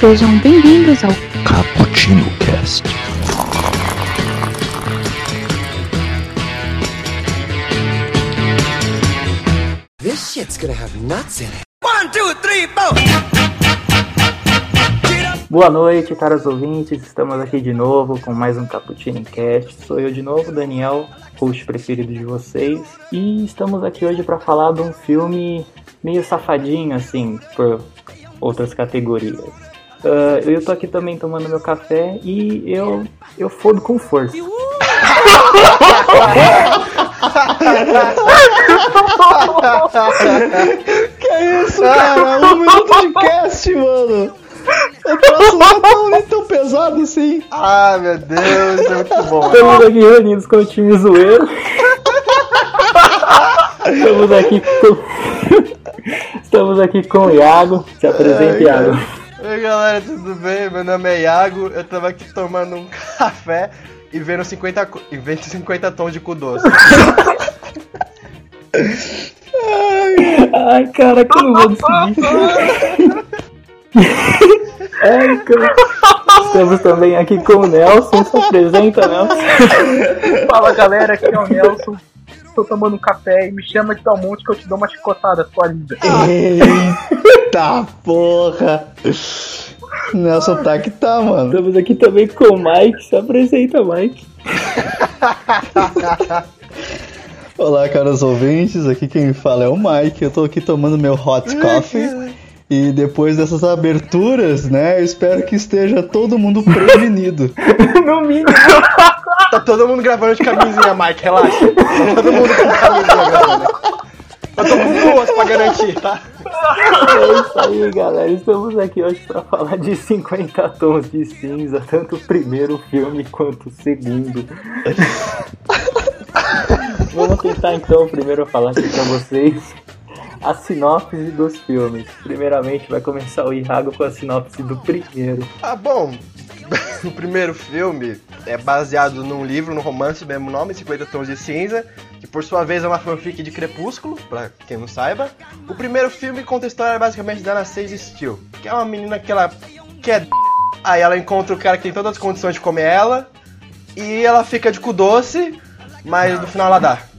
Sejam bem-vindos ao Cappuccino Cast. This shit's gonna have nuts in it. Boa noite, caros ouvintes. Estamos aqui de novo com mais um Cappuccino Cast. Sou eu de novo, Daniel, host preferido de vocês. E estamos aqui hoje para falar de um filme meio safadinho, assim, por outras categorias. Ah, eu tô aqui também tomando meu café e eu, eu fodo com força. Que isso, cara? Um minuto de cast, mano. O troço não é tão, nem tão pesado assim. Ah, meu Deus, é muito bom. Estamos aqui reunidos com o time zoeiro. Estamos aqui com. Estamos aqui com o Iago. Se apresente, Iago. Oi, galera, tudo bem? Meu nome é Iago. Eu tava aqui tomando um café e vendo 50, co- e vendo 50 tons de cu doce. Ai, cara, que eu não vou decidir. Ai, cara. Estamos também aqui com o Nelson. Se apresenta, Nelson. Fala galera, aqui é o Nelson. Tô tomando um café e me chama de Dalmonte que eu te dou uma chicotada, sua linda. Eita porra. Nelson tá que tá, mano. Estamos aqui também com o Mike. Se apresenta, Mike. Olá, caros ouvintes. Aqui quem fala é o Mike. Eu tô aqui tomando meu hot coffee. E depois dessas aberturas, né? Eu espero que esteja todo mundo prevenido. No mínimo. Tá todo mundo gravando de camisinha, Mike, relaxa. Tá todo mundo com camisinha gravando. Eu tô com duas pra garantir, tá? É isso aí, galera. Estamos aqui hoje para falar de 50 tons de cinza, tanto o primeiro filme quanto o segundo. Vamos tentar então primeiro falar aqui para vocês a sinopse dos filmes. Primeiramente vai começar o Iago com a sinopse do primeiro. Ah, bom. O primeiro filme é baseado num livro, num romance do mesmo nome, 50 Tons de Cinza, que por sua vez é uma fanfic de Crepúsculo, pra quem não saiba. O primeiro filme conta a história basicamente da Anastasia Steele, que é uma menina que ela quer. Aí ela encontra o cara que tem todas as condições de comer ela, e ela fica de cu doce, mas no final ela dá.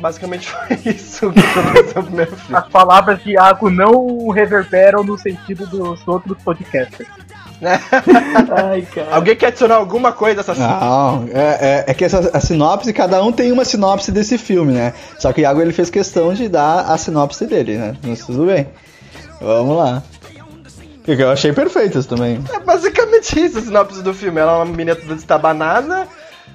Basicamente foi isso que aconteceu no filme. As palavras de Iago não reverberam no sentido dos outros podcasters. Ai, cara. Alguém quer adicionar alguma coisa dessa Não, é, é, é que essa a sinopse, cada um tem uma sinopse desse filme, né? Só que o Iago ele fez questão de dar a sinopse dele, né? Mas tudo bem. Vamos lá. Que Eu achei perfeitas também. É basicamente isso a sinopse do filme. Ela é uma menina toda destabanada,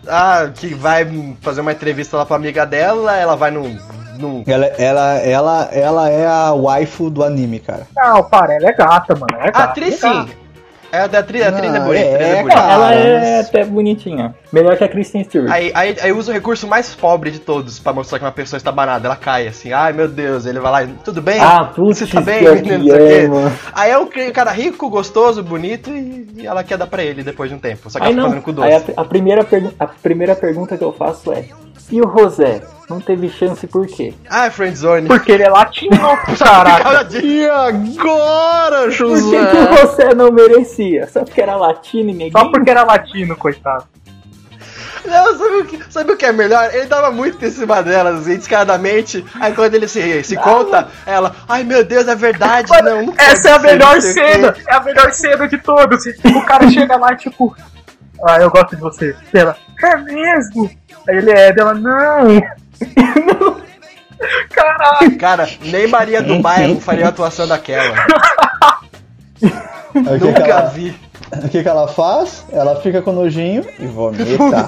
ah, que vai fazer uma entrevista lá pra amiga dela, ela vai num. num Ela, ela, ela, ela é a waifu do anime, cara. Não, para, ela é gata, mano. Ela é gata. atriz é sim. É a da atriz, a atriz é Não, bonita. a atriz é, é bonita. cara. Ela é até bonitinha. Melhor que a Kristen Stewart. Aí, aí, aí usa o recurso mais pobre de todos pra mostrar que uma pessoa está banada. Ela cai assim, ai meu Deus, ele vai lá, e, tudo bem? Ah, putz, Você tá bem, menino? é. Aí é um cara rico, gostoso, bonito e, e ela quer dar pra ele depois de um tempo. Só que Aí ela tá não. fazendo com doce. Aí a, a primeira a primeira pergunta que eu faço é: E o Rosé? Não teve chance por quê? Ah, friendzone. Porque ele é latino, caraca. E agora, Por que, José? que o Rosé não merecia? Só porque era latino e neguinho? Só porque era latino, coitado. Não, sabe o, que, sabe o que é melhor? Ele dava muito em cima delas, assim, descaradamente. Aí quando ele se, se conta, ela, ai meu Deus, é verdade, não. não Essa é a melhor não sei o quê." cena. É a melhor cena de todos. O cara chega lá, tipo, ah, eu gosto de você. Ela, é mesmo? Aí ele é, dela, não. Caraca. Cara, nem Maria do Bairro faria a atuação daquela. O que, que, Nunca ela, vi. o que, que ela faz? Ela fica com nojinho e vomita.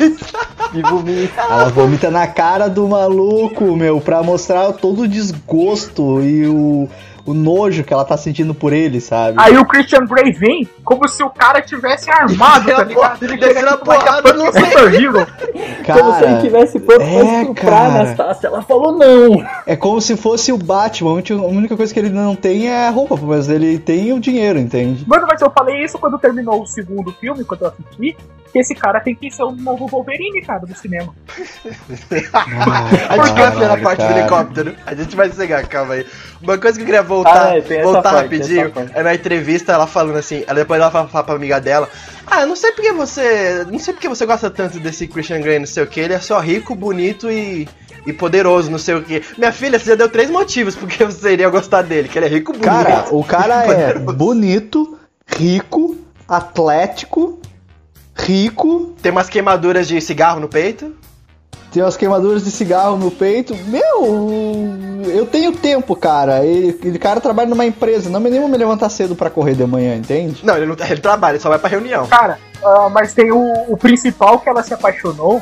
E vomita. Ela vomita na cara do maluco, meu, pra mostrar todo o desgosto e o, o nojo que ela tá sentindo por ele, sabe? Aí o Christian Grey vem como se o cara tivesse armado, tá ligado? Ele chega a tipo, vai porrada, não é sei. Super Hero. Como se ele tivesse pronto pra é, estuprar cara. a Anastácia. Ela falou não. É como se fosse o Batman. A única- a única coisa que ele não tem é a roupa, mas ele tem o dinheiro, entende? Mano, mas eu falei isso quando terminou o segundo filme, quando eu assisti, que esse cara tem que ser o novo Wolverine, cara, do cinema. A gente vai ver na Caralho, parte do cara. helicóptero. A gente vai chegar, calma aí. Uma coisa que gravou voltar, Ah, é, voltar parte, rapidinho. É na entrevista ela falando assim, ela depois ela fala, fala pra amiga dela, ah, eu não sei porque você. Não sei porque você gosta tanto desse Christian Grey, não sei o que, ele é só rico, bonito e. E poderoso, não sei o que. Minha filha, você já deu três motivos porque você iria gostar dele. Que ele é rico, bonito. Cara, o cara é bonito, rico, atlético, rico, Tem umas queimaduras de cigarro no peito. tem umas queimaduras de cigarro no peito. Meu, eu tenho tempo, cara. Ele, ele cara trabalha numa empresa, não me nem vou me levantar cedo pra correr de manhã, entende? Não, ele não ele trabalha, ele só vai pra reunião. Cara, ah, mas tem o, o principal que ela se apaixonou,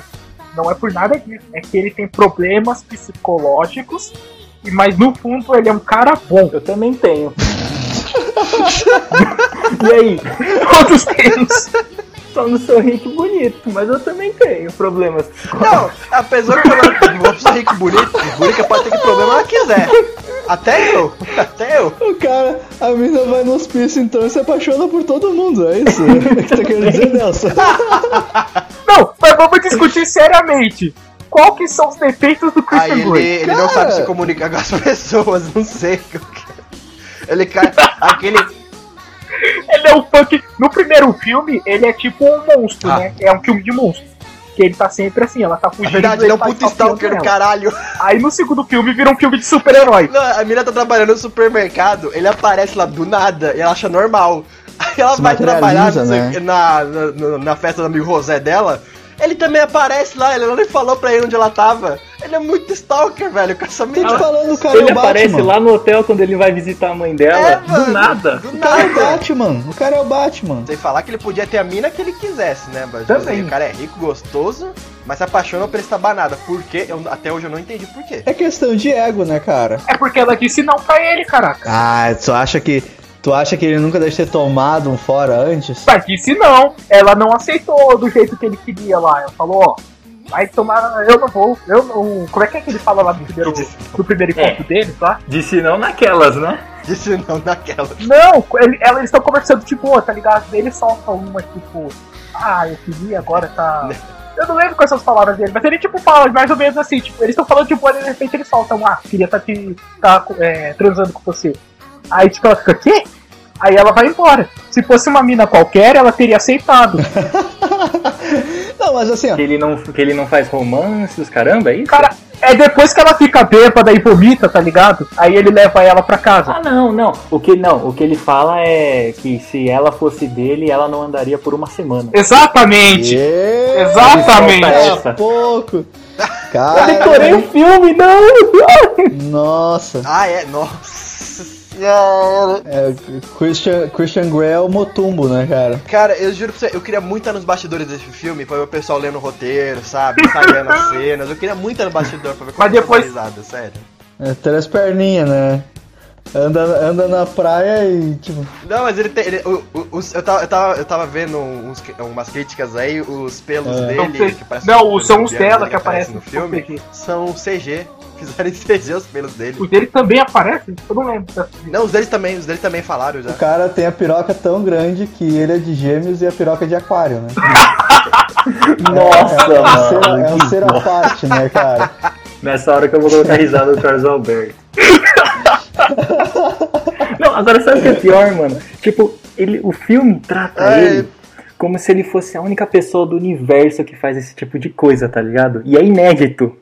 não é por nada disso, é que ele tem problemas psicológicos, e mas no fundo ele é um cara bom. Eu também tenho. e aí? Todos temos. Só não sou rico bonito, mas eu também tenho problemas. Não, a pessoa que ela uma pessoa rica e bonita, pode ter que problema ela quiser. Até eu, até eu. O cara, a mina vai no hospício então e se apaixona por todo mundo, é isso? O que você quer dizer, Nelson? Não, mas vamos discutir seriamente. Qual que são os defeitos do Aí Christian ele, Grey? ele não sabe se comunicar com as pessoas, não sei. Ele cai. Aquele. Ele é um punk. No primeiro filme, ele é tipo um monstro, Ah. né? É um filme de monstro. Que ele tá sempre assim, ela tá Na fugindo. verdade, ele é um tá puta stalker do caralho. Aí no segundo filme vira um filme de super-herói. A mina tá trabalhando no supermercado, ele aparece lá do nada e ela acha normal. Aí ela Se vai trabalhar né? na, na, na festa do amigo José dela. Ele também aparece lá, ele não nem falou pra ele onde ela tava. Ele é muito stalker, velho, com essa mina. te falando, o cara Ele é o aparece Batman. lá no hotel quando ele vai visitar a mãe dela. É, mano, do nada. Do O cara é o nada. Batman. O cara é o Batman. Sem falar que ele podia ter a mina que ele quisesse, né? Mas Também. o cara é rico, gostoso, mas se apaixona por essa banada. Por quê? Eu, até hoje eu não entendi por quê. É questão de ego, né, cara? É porque ela disse não pra ele, caraca. Ah, tu acha que. Tu acha que ele nunca deve ter tomado um fora antes? Mas disse não. Ela não aceitou do jeito que ele queria lá. Ela falou, ó. Vai tomar. Eu não vou. Eu não. Como é que é que ele fala lá no primeiro, no primeiro encontro deles, tá? Disse não naquelas, né? Disse não naquela. Não, ele, ela, eles estão conversando, tipo, ó, tá ligado? Ele solta uma, tipo, ah, eu queria, agora tá. Eu não lembro quais são as palavras dele, mas ele, tipo, fala mais ou menos assim, tipo, eles estão falando, tipo, de repente ele solta um, ah, queria tá, te, tá é, transando com você. Aí, tipo, ela fica, quê? Aí ela vai embora. Se fosse uma mina qualquer, ela teria aceitado. Não, mas assim, ó. Que ele não, que ele não faz romance, os caramba, é isso? Cara, é depois que ela fica bêbada e vomita, tá ligado? Aí ele leva ela pra casa. Ah, não, não. O que não, o que ele fala é que se ela fosse dele, ela não andaria por uma semana. Exatamente! Ê, Exatamente! Ele solta Daqui a pouco. Eu decorei o Cara, filme, não! nossa. Ah, é? Nossa É, Christian, Christian Grey é o Motumbo, né, cara? Cara, eu juro pra você, eu queria muito estar nos bastidores desse filme pra ver o pessoal lendo o roteiro, sabe? Ensaiando as cenas. Eu queria muito estar no bastidor pra ver como Mas é que depois- sério. É, três perninhas, né? Anda, anda na praia e, tipo. Não, mas ele tem. ele- o- o- os- eu, tava, eu, tava, eu tava vendo uns- umas críticas aí, os pelos É. dele. Não, que parecem não, são os dela que aparecem no no filme. CG. São CG. Fizeram em CG os pelos dele. Os dele também aparecem? Eu não lembro. Não, os deles também, os deles também falaram já. O cara tem a piroca tão grande que ele é de gêmeos e a piroca é de aquário, né? Nossa, é, um ser, mano. é um ser à parte, né, cara? Nessa hora que eu vou colocar risada do Carlos Alberto. Não, agora sabe o que é pior, mano? Tipo, ele, o filme trata É. ele como se ele fosse a única pessoa do universo que faz esse tipo de coisa, tá ligado? E é inédito.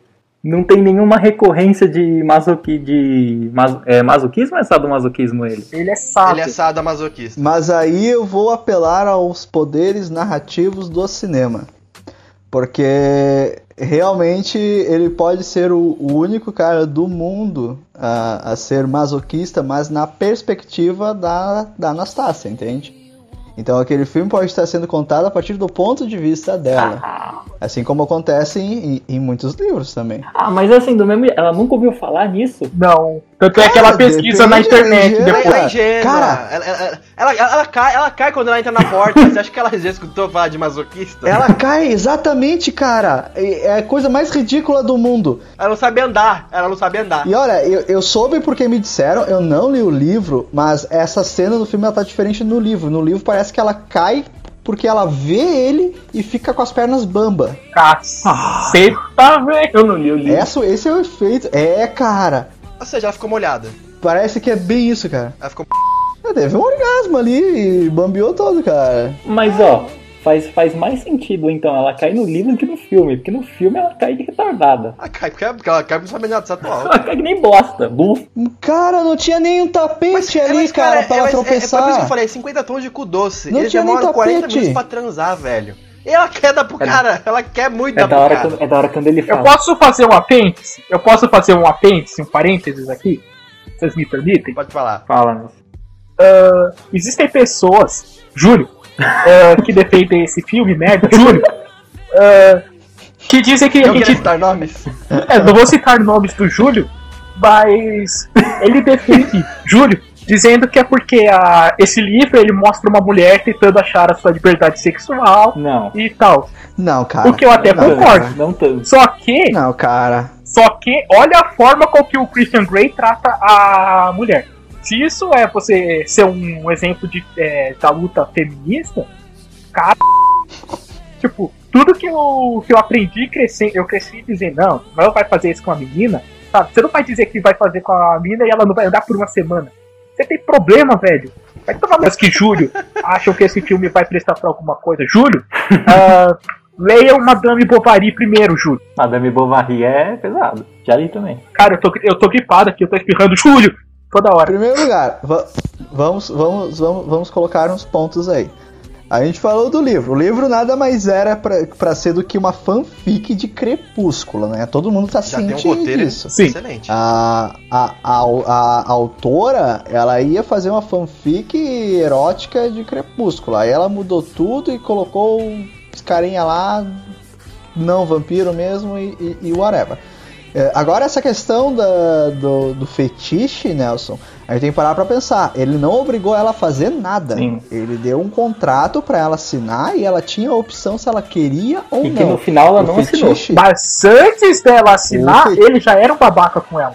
Não tem nenhuma recorrência de, masoqui, de mas, é, masoquismo ou é sadomasoquismo ele? Ele é sábio. Ele é sadomasoquista. Mas aí eu vou apelar aos poderes narrativos do cinema. Porque realmente ele pode ser o, o único cara do mundo a, a ser masoquista, mas na perspectiva da, da Anastácia, entende? Então aquele filme pode estar sendo contado a partir do ponto de vista dela. Assim como acontece em, em- em muitos livros também. Ah, mas assim, do mesmo ela nunca ouviu falar nisso? Não. Tanto é que ela pesquisa na internet é, depois. Ela é ingênua. Cara. ela, ela, ela, ela- cai, ela cai quando ela entra na porta. Você acha que ela já escutou falar de masoquista? Ela cai exatamente, cara. É é a coisa mais ridícula do mundo. Ela não sabe andar. Ela não sabe andar. E olha, eu, eu soube porque me disseram, eu não li o livro, mas essa cena do filme ela tá diferente no livro. No livro parece que ela cai porque ela vê ele e fica com as pernas bamba. Caceta, velho. Eu não li o livro. Essa, esse é o efeito. É, cara. Ou seja, ela ficou molhada. parece que é bem isso, cara. Ela ficou. É, Teve um orgasmo ali e bambeou todo, cara. Mas ó, faz, faz mais sentido então ela cair no livro do que no filme. Porque no filme ela cai de retardada. Ela cai porque ela cai não sabe nada dessa atual. Ela cai que nem bosta. Buf. Cara, não tinha nem um tapete ali, mas, cara, pra ela é, mas É, é por tropeçar. isso que eu falei, 50 tons de cu doce. Não Eles tinha nem demoram 40 tapete. minutos pra transar, velho. E ela quer dar pro É- cara, ela quer muito É dar da, pro hora cara. quando, é da hora quando ele Eu fala. posso fazer um apêndice? Eu posso fazer um apêndice, um parênteses aqui? Vocês me permitem? Pode falar. Fala, né? Existem pessoas, Júlio, ah, que defendem esse filme, merda, Júlio, ah, que dizem que Eu gente citar nomes. É, não vou citar nomes do Júlio, mas ele defende Júlio, dizendo que é porque a, esse livro ele mostra uma mulher tentando achar a sua liberdade sexual Não. e tal. Não, cara. O que eu até não, concordo. Não tanto. Só que, Não, cara. só que olha a forma com que o Christian Grey trata a mulher. Se isso é você ser um exemplo de, é, da luta feminista, cara, tipo, tudo que eu, que eu aprendi crescer, eu cresci dizendo, não, não vai fazer isso com a menina, sabe? Você não vai dizer que vai fazer com a menina e ela não vai andar por uma semana. Você tem problema, velho. Vai tomar mais que Júlio acham que esse filme vai prestar pra alguma coisa. Júlio, ah, leia o Madame Bovary primeiro, Júlio. Madame Bovary é pesado. Já li também. Cara, eu tô, eu tô gripado aqui, eu tô espirrando Júlio toda Em hora. primeiro lugar, va- vamos, vamos, vamos, vamos colocar uns pontos aí. A gente falou do livro. O livro nada mais era pra, pra ser do que uma fanfic de Crepúsculo, né? Todo mundo tá Já tem um roteiro disso. Sim. excelente. A, a, a, a autora, ela ia fazer uma fanfic erótica de Crepúsculo. Aí ela mudou tudo e colocou os carinha lá, não vampiro mesmo e, e, e whatever. É, agora essa questão da, do, do fetiche, Nelson, a gente tem que parar pra pensar. Ele não obrigou ela a fazer nada. Sim. Ele deu um contrato pra ela assinar e ela tinha a opção se ela queria ou E não. que no final ela O não assinou. fetiche- Mas antes dela assinar, Sim. ele já era um babaca com ela.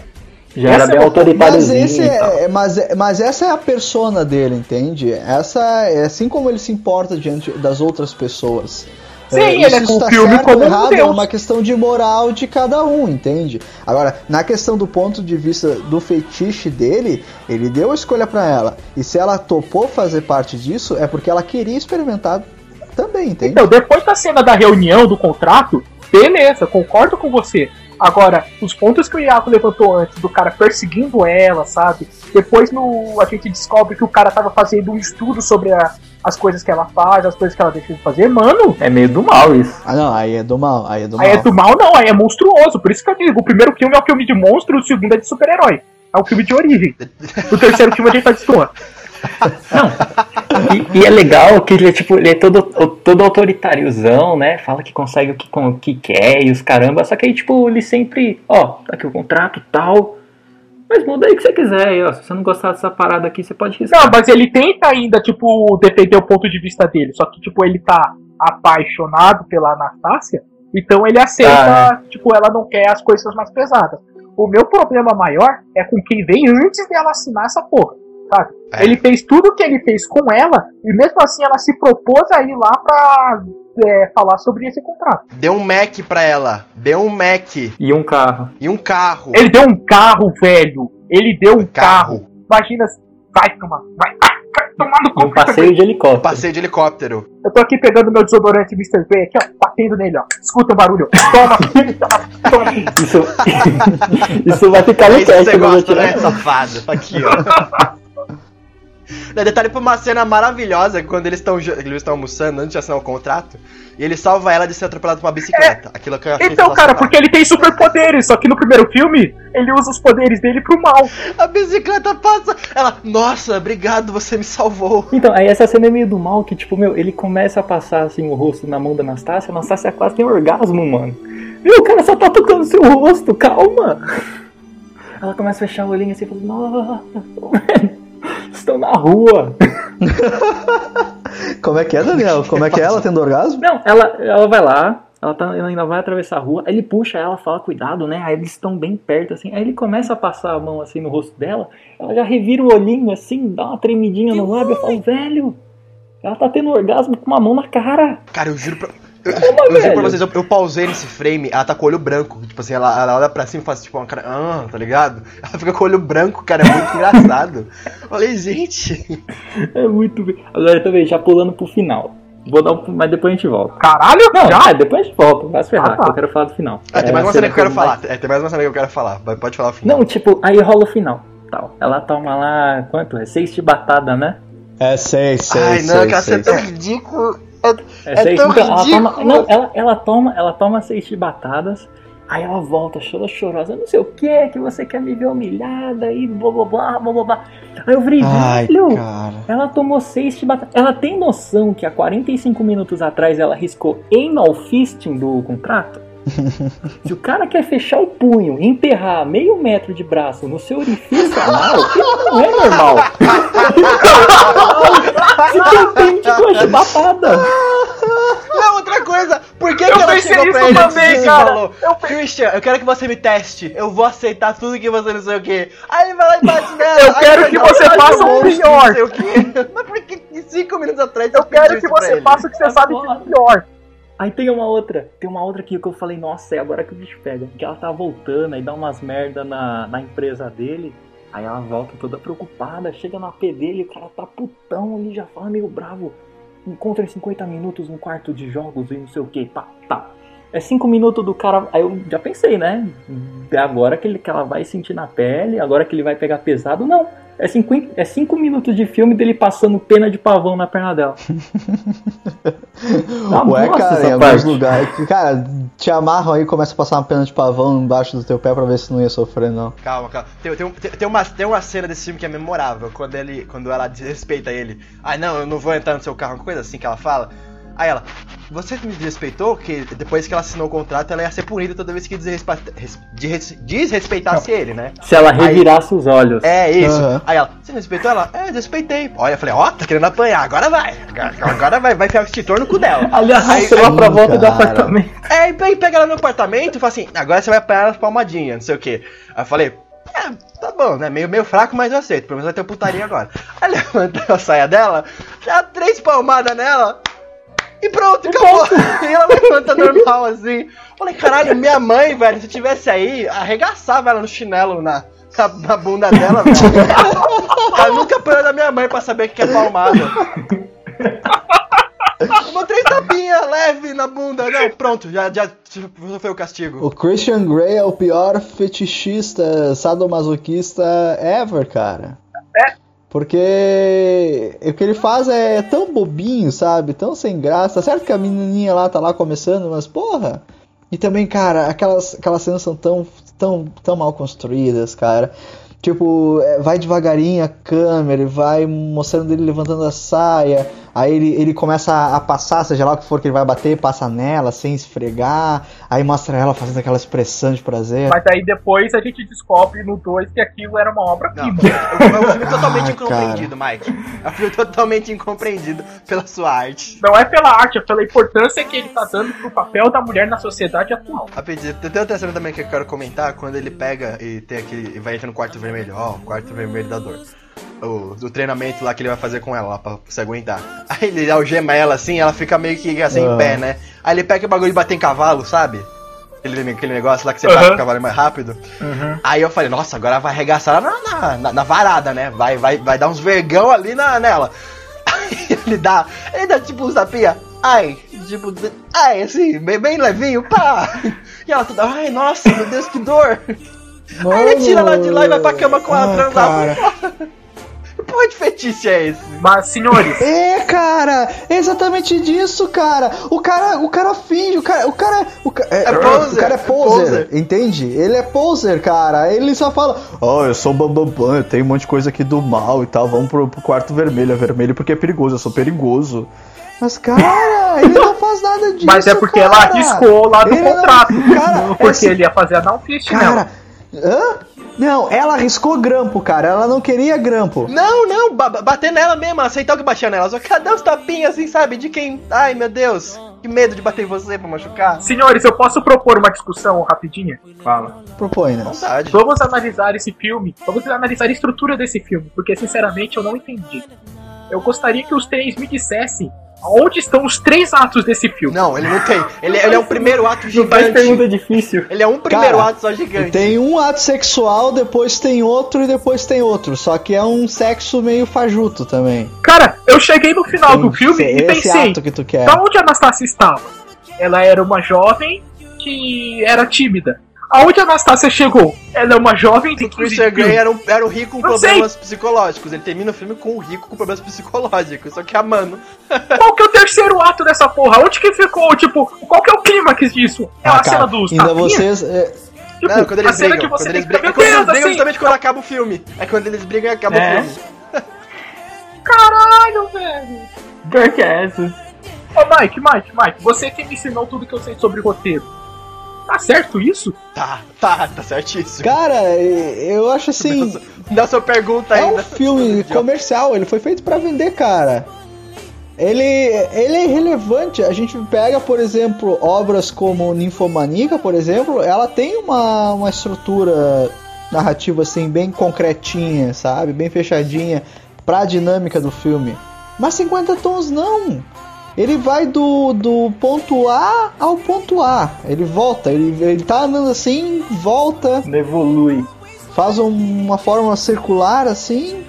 Já era Essa bem é Mas, e é, mas, mas essa é a persona dele, entende? Essa é assim como ele se importa diante das outras pessoas. Sim, É, ele é com o filme como errado, é deus. uma questão de moral de cada um, entende? Agora, na questão do ponto de vista do feitiço dele, ele deu a escolha pra ela. E se ela topou fazer parte disso, é porque ela queria experimentar também, entende? Então, depois da cena da reunião do contrato, beleza, concordo com você. Agora, os pontos que o Iago levantou antes, do cara perseguindo ela, sabe? Depois no, a gente descobre que o cara tava fazendo um estudo sobre a- as coisas que ela faz, as coisas que ela deixa de fazer. Mano, É meio do mal isso. Ah, não, aí é do mal, aí é do mal. aí é do mal não, aí é monstruoso. Por isso que eu digo, o primeiro filme é um filme de monstro, o segundo é de super-herói. É um filme de origem. O terceiro filme a gente tá destoando. E, e é legal que ele é tipo, ele é todo, todo autoritáriozão, né? Fala que consegue o que, com- o que quer e os caramba. Só que aí, tipo, ele sempre, ó, tá aqui o contrato tal. Mas muda aí o que você quiser aí, ó. Se você não gostar dessa parada aqui, você pode riscar. Não, mas ele tenta ainda, tipo, defender o ponto de vista dele. Só que, tipo, ele tá apaixonado pela Anastácia. Então ele aceita, Ah, tipo, ela não quer as coisas mais pesadas. O meu problema maior é com quem vem antes dela assinar essa porra, sabe? É. Ele fez tudo o que ele fez com ela, e mesmo assim ela se propôs a ir lá pra é, falar sobre esse contrato. Deu um Mac pra ela. Deu um Mac E um carro. e um carro. Ele deu um carro, velho. Ele deu um carro. Carro. Imagina, vai tomar, vai, vai tomar no E um cu. passeio de helicóptero. Passeio de helicóptero. Eu tô aqui pegando meu desodorante Mr. Grey aqui, ó, batendo nele, ó. Escuta o barulho. Toma, toma, toma. Isso, isso vai ficar É no teste você gosta, né, safado? Aqui, ó. Daí Detalhe pra uma cena maravilhosa quando eles estão eles estão almoçando antes de assinar o contrato e ele salva ela de ser atropelado por uma bicicleta. Aquilo que eu achei Então, cara, porque ele tem superpoderes, só que no primeiro filme ele usa os poderes dele pro mal. a bicicleta passa. Ela, nossa, obrigado, você me salvou. Então, aí essa cena é meio do mal, que tipo, meu, ele começa a passar assim o rosto na mão da Anastácia, a Anastácia quase tem orgasmo, mano. Meu, o cara só tá tocando seu rosto, calma. Ela começa a fechar o olhinho assim e fala, nossa, estão na rua. Como é que é, Daniel? Como é que é ela tendo orgasmo? Não, ela, ela vai lá, ela, tá, ela ainda vai atravessar a rua, aí ele puxa ela, fala, cuidado, né? Aí eles estão bem perto, assim, aí ele começa a passar a mão assim no rosto dela, ela já revira o olhinho assim, dá uma tremidinha no lábio, eu falo, velho, ela tá tendo orgasmo com uma mão na cara. Cara, eu juro pra. Eu, eu juro velho. pra vocês, eu, eu pausei nesse frame, ela tá com o olho branco. Tipo assim, ela, ela olha pra cima e faz tipo uma cara. Ah, tá ligado? Ela fica com o olho branco, cara, é muito engraçado. Eu Falei, gente. É muito bem. Agora também, já pulando pro final. Vou dar um. Mas depois a gente volta. Caralho, Não, já? é, depois a gente volta. Vai se ferrar, Ah, tá. que eu quero falar do final. Ah, tem É, mais uma a cena que eu quero mais- falar. É, tem mais uma cena que eu quero falar. Vai- Pode falar o final. Não, tipo, aí rola o final. Tal. Ela toma lá, quanto? É seis chibatadas, né? É seis, seis, Ai, não, seis, aquela cena é tão ridícula. É, É, é tão então, ela toma, não, ela, ela toma, ela toma seis chibatadas, aí ela volta, chora chorosa, não sei o que, que você quer me ver humilhada e blá blá blá blá blá. Aí eu falei, Ai, velho, cara. ela tomou seis chibatadas. Ela tem noção que há 45 minutos atrás ela riscou anal fisting do contrato? Se o cara quer fechar o punho e enterrar meio metro de braço no seu orifício anal, isso não é normal. Se contente com a chibatada. Não, outra coisa, por que, Eu que ela pensei chegou pra ele também, assim e cara. falou Eu pe- Christian, eu quero que você me teste, eu vou aceitar tudo que você não sei o que. Aí ele vai lá e bate nela. Eu Aí quero que você "Ai, faça que um monstro, pior." Não sei o quê. Mas por que que cinco minutos atrás Eu quero que você faça o que você sabe que é pior. Aí tem uma outra, tem uma outra aqui que eu falei, nossa, é agora que o bicho pega. Que ela tá voltando e dá umas merda na, na empresa dele. Aí ela volta toda preocupada, chega no AP dele, o cara tá putão ali, já fala meio bravo. Encontra em 50 minutos no quarto de jogos e não sei o que, pá, tá. É 5 minutos do cara. Aí eu já pensei, né? É agora que, ele, que ela vai sentir na pele, agora que ele vai pegar pesado. Não. É 5 é cinco minutos de filme dele passando pena de pavão na perna dela. Tá Ué, cara, essa em alguns lugares. Cara, te amarram aí e começa a passar uma pena de pavão embaixo do teu pé pra ver se não ia sofrer, não. Calma, calma. Tem, tem, tem, tem uma, tem uma cena desse filme que é memorável, quando, ele, quando ela desrespeita ele. Ai, não, eu não vou entrar no seu carro, uma coisa assim que ela fala. Aí ela, você me desrespeitou que depois que ela assinou o contrato, ela ia ser punida toda vez que desrespeita- res- des- desrespeitasse ele, né? Se ela revirasse os olhos. É isso. Aham. Aí ela, você não respeitou ela? É, desrespeitei. Olha, eu falei, ó, tá querendo apanhar, agora vai. Agora- vai, vai enfiar o extintor no cu dela. Ali arrastou Aí- ela pra volta do cara. apartamento. É, e aí pega ela no apartamento e fala assim, agora você vai apanhar nas palmadinhas, não sei o que. Aí eu falei, é, tá bom, né? Meio, meio fraco, mas eu aceito. Pelo menos vai ter putaria agora. Aí levanta a saia dela, dá três palmadas nela. E pronto, acabou. E ela levanta normal assim. Falei, caralho, minha mãe, velho, se tivesse aí, arregaçava ela no chinelo na, na, na bunda dela, velho. Ela nunca apanhou da minha mãe pra saber o que é palmada. Tomou três tapinhas leve na bunda. Não, pronto, já, já foi o castigo. O Christian Grey é o pior fetichista, sadomasoquista ever, cara. É. Porque o que ele faz é tão bobinho, sabe? Tão sem graça. Tá certo que a menininha lá tá lá começando, mas porra. E também, cara, aquelas, aquelas cenas são tão, tão, tão mal construídas, cara. Tipo, é, vai devagarinho a câmera, e vai mostrando ele levantando a saia. Aí ele, ele começa a, a passar, seja lá o que for que ele vai bater, passa nela sem esfregar. Aí mostra ela fazendo aquela expressão de prazer. Mas aí depois a gente descobre no 2 que aquilo era uma obra-prima. é um filme totalmente Ah, incompreendido, Mike. É um filme totalmente incompreendido pela sua arte. Não é pela arte, é pela importância que ele tá dando pro papel da mulher na sociedade atual. Rapidinho, tem outra cena também que eu quero comentar, quando ele pega e tem aquele. e vai entrar no quarto vermelho, ó, o quarto vermelho da dor. O, do treinamento lá que ele vai fazer com ela, lá pra se aguentar. Aí ele algema ela assim, ela fica meio que assim Ah. em pé, né? Aí ele pega o bagulho de bater em cavalo, sabe? Aquele, aquele negócio lá que você Aham. bate o cavalo mais rápido. Aí eu falei, nossa, agora vai arregaçar na, na, na- na varada, né? Vai, vai, vai dar uns vergão ali na, nela. Aí ele dá, ele dá tipo um zapinha. Ai, tipo, ai, assim, bem, bem levinho, pá! E ela toda, ai, nossa, meu Deus, que dor! Aí ele tira ela de lá e vai pra cama com ela Ah, transar. cara. Que porra de fetiche é esse? Mas, senhores, É, cara, é exatamente disso, cara. O cara, o cara finge, o cara, o cara, o, ca- é, É poser, o cara é é poser, poser. entende? Ele é poser, cara. Ele só fala, ó, eu sou bambambam, eu tenho um monte de coisa aqui do mal e tal. Vamos pro, pro quarto vermelho, é vermelho porque é perigoso, eu sou perigoso. Mas, cara, ele não faz nada disso. mas é porque ela cara. arriscou lá do Ele não- contrato. cara, não porque essa- ele ia fazer a não fist nela. Hã? Não, ela arriscou grampo, cara. Ela não queria grampo. Não, não, ba- ba- bater nela mesmo, aceitar o que batia nela. Só que cadê os tapinhas assim, sabe? De quem. Ai meu Deus, que medo de bater em você pra machucar. Senhores, eu posso propor uma discussão rapidinha? Fala. Propõe, né? Vontade. Vamos analisar esse filme, vamos analisar a estrutura desse filme, porque sinceramente eu não entendi. Eu gostaria que os três me dissessem Onde estão os três atos desse filme? Não, ele não tem. Ele, ele é um primeiro ato Não faz gigante. pergunta difícil. Ele é um primeiro Cara, ato só gigante. Tem um ato sexual, depois tem outro e depois tem outro. Só que é um sexo meio fajuto também. Cara, eu cheguei no final Tem do filme e esse pensei, ato que tu quer. da onde a Anastácia estava? Ela era uma jovem que era tímida. Aonde a Anastácia chegou? Ela é uma jovem O Christian Grey era um, era um rico com Eu problemas psicológicos. Ele termina o filme com um rico com problemas psicológicos. Só que amando. Qual que é o terceiro ato dessa porra? Onde que ficou, tipo, qual que é o clímax disso? É Ah, a cara, cena dos ainda tapinhas? vocês. é, Tipo, não, quando eles a cena brigam. que você Quando tem eles que brigam, é meu quando eles Deus, brigam assim, justamente quando acaba o filme. É quando eles brigam e acaba É. o filme. Caralho, velho. Pior que é essa. Ô, Mike, Mike, Mike, você que me ensinou tudo que eu sei sobre roteiro. Tá certo isso? Tá, tá, tá certíssimo. Cara, eu acho assim. Dá sua pergunta É um filme comercial, ele foi feito pra vender, cara. Ele, ele é irrelevante. A gente pega, por exemplo, obras como Ninfomaníaca, por exemplo, ela tem uma, uma estrutura narrativa assim bem concretinha, sabe? Bem fechadinha pra dinâmica do filme. Mas 50 tons não. Ele vai do, do ponto A ao ponto A. Ele volta, ele, ele tá andando assim, volta, evolui. faz um- uma forma circular assim.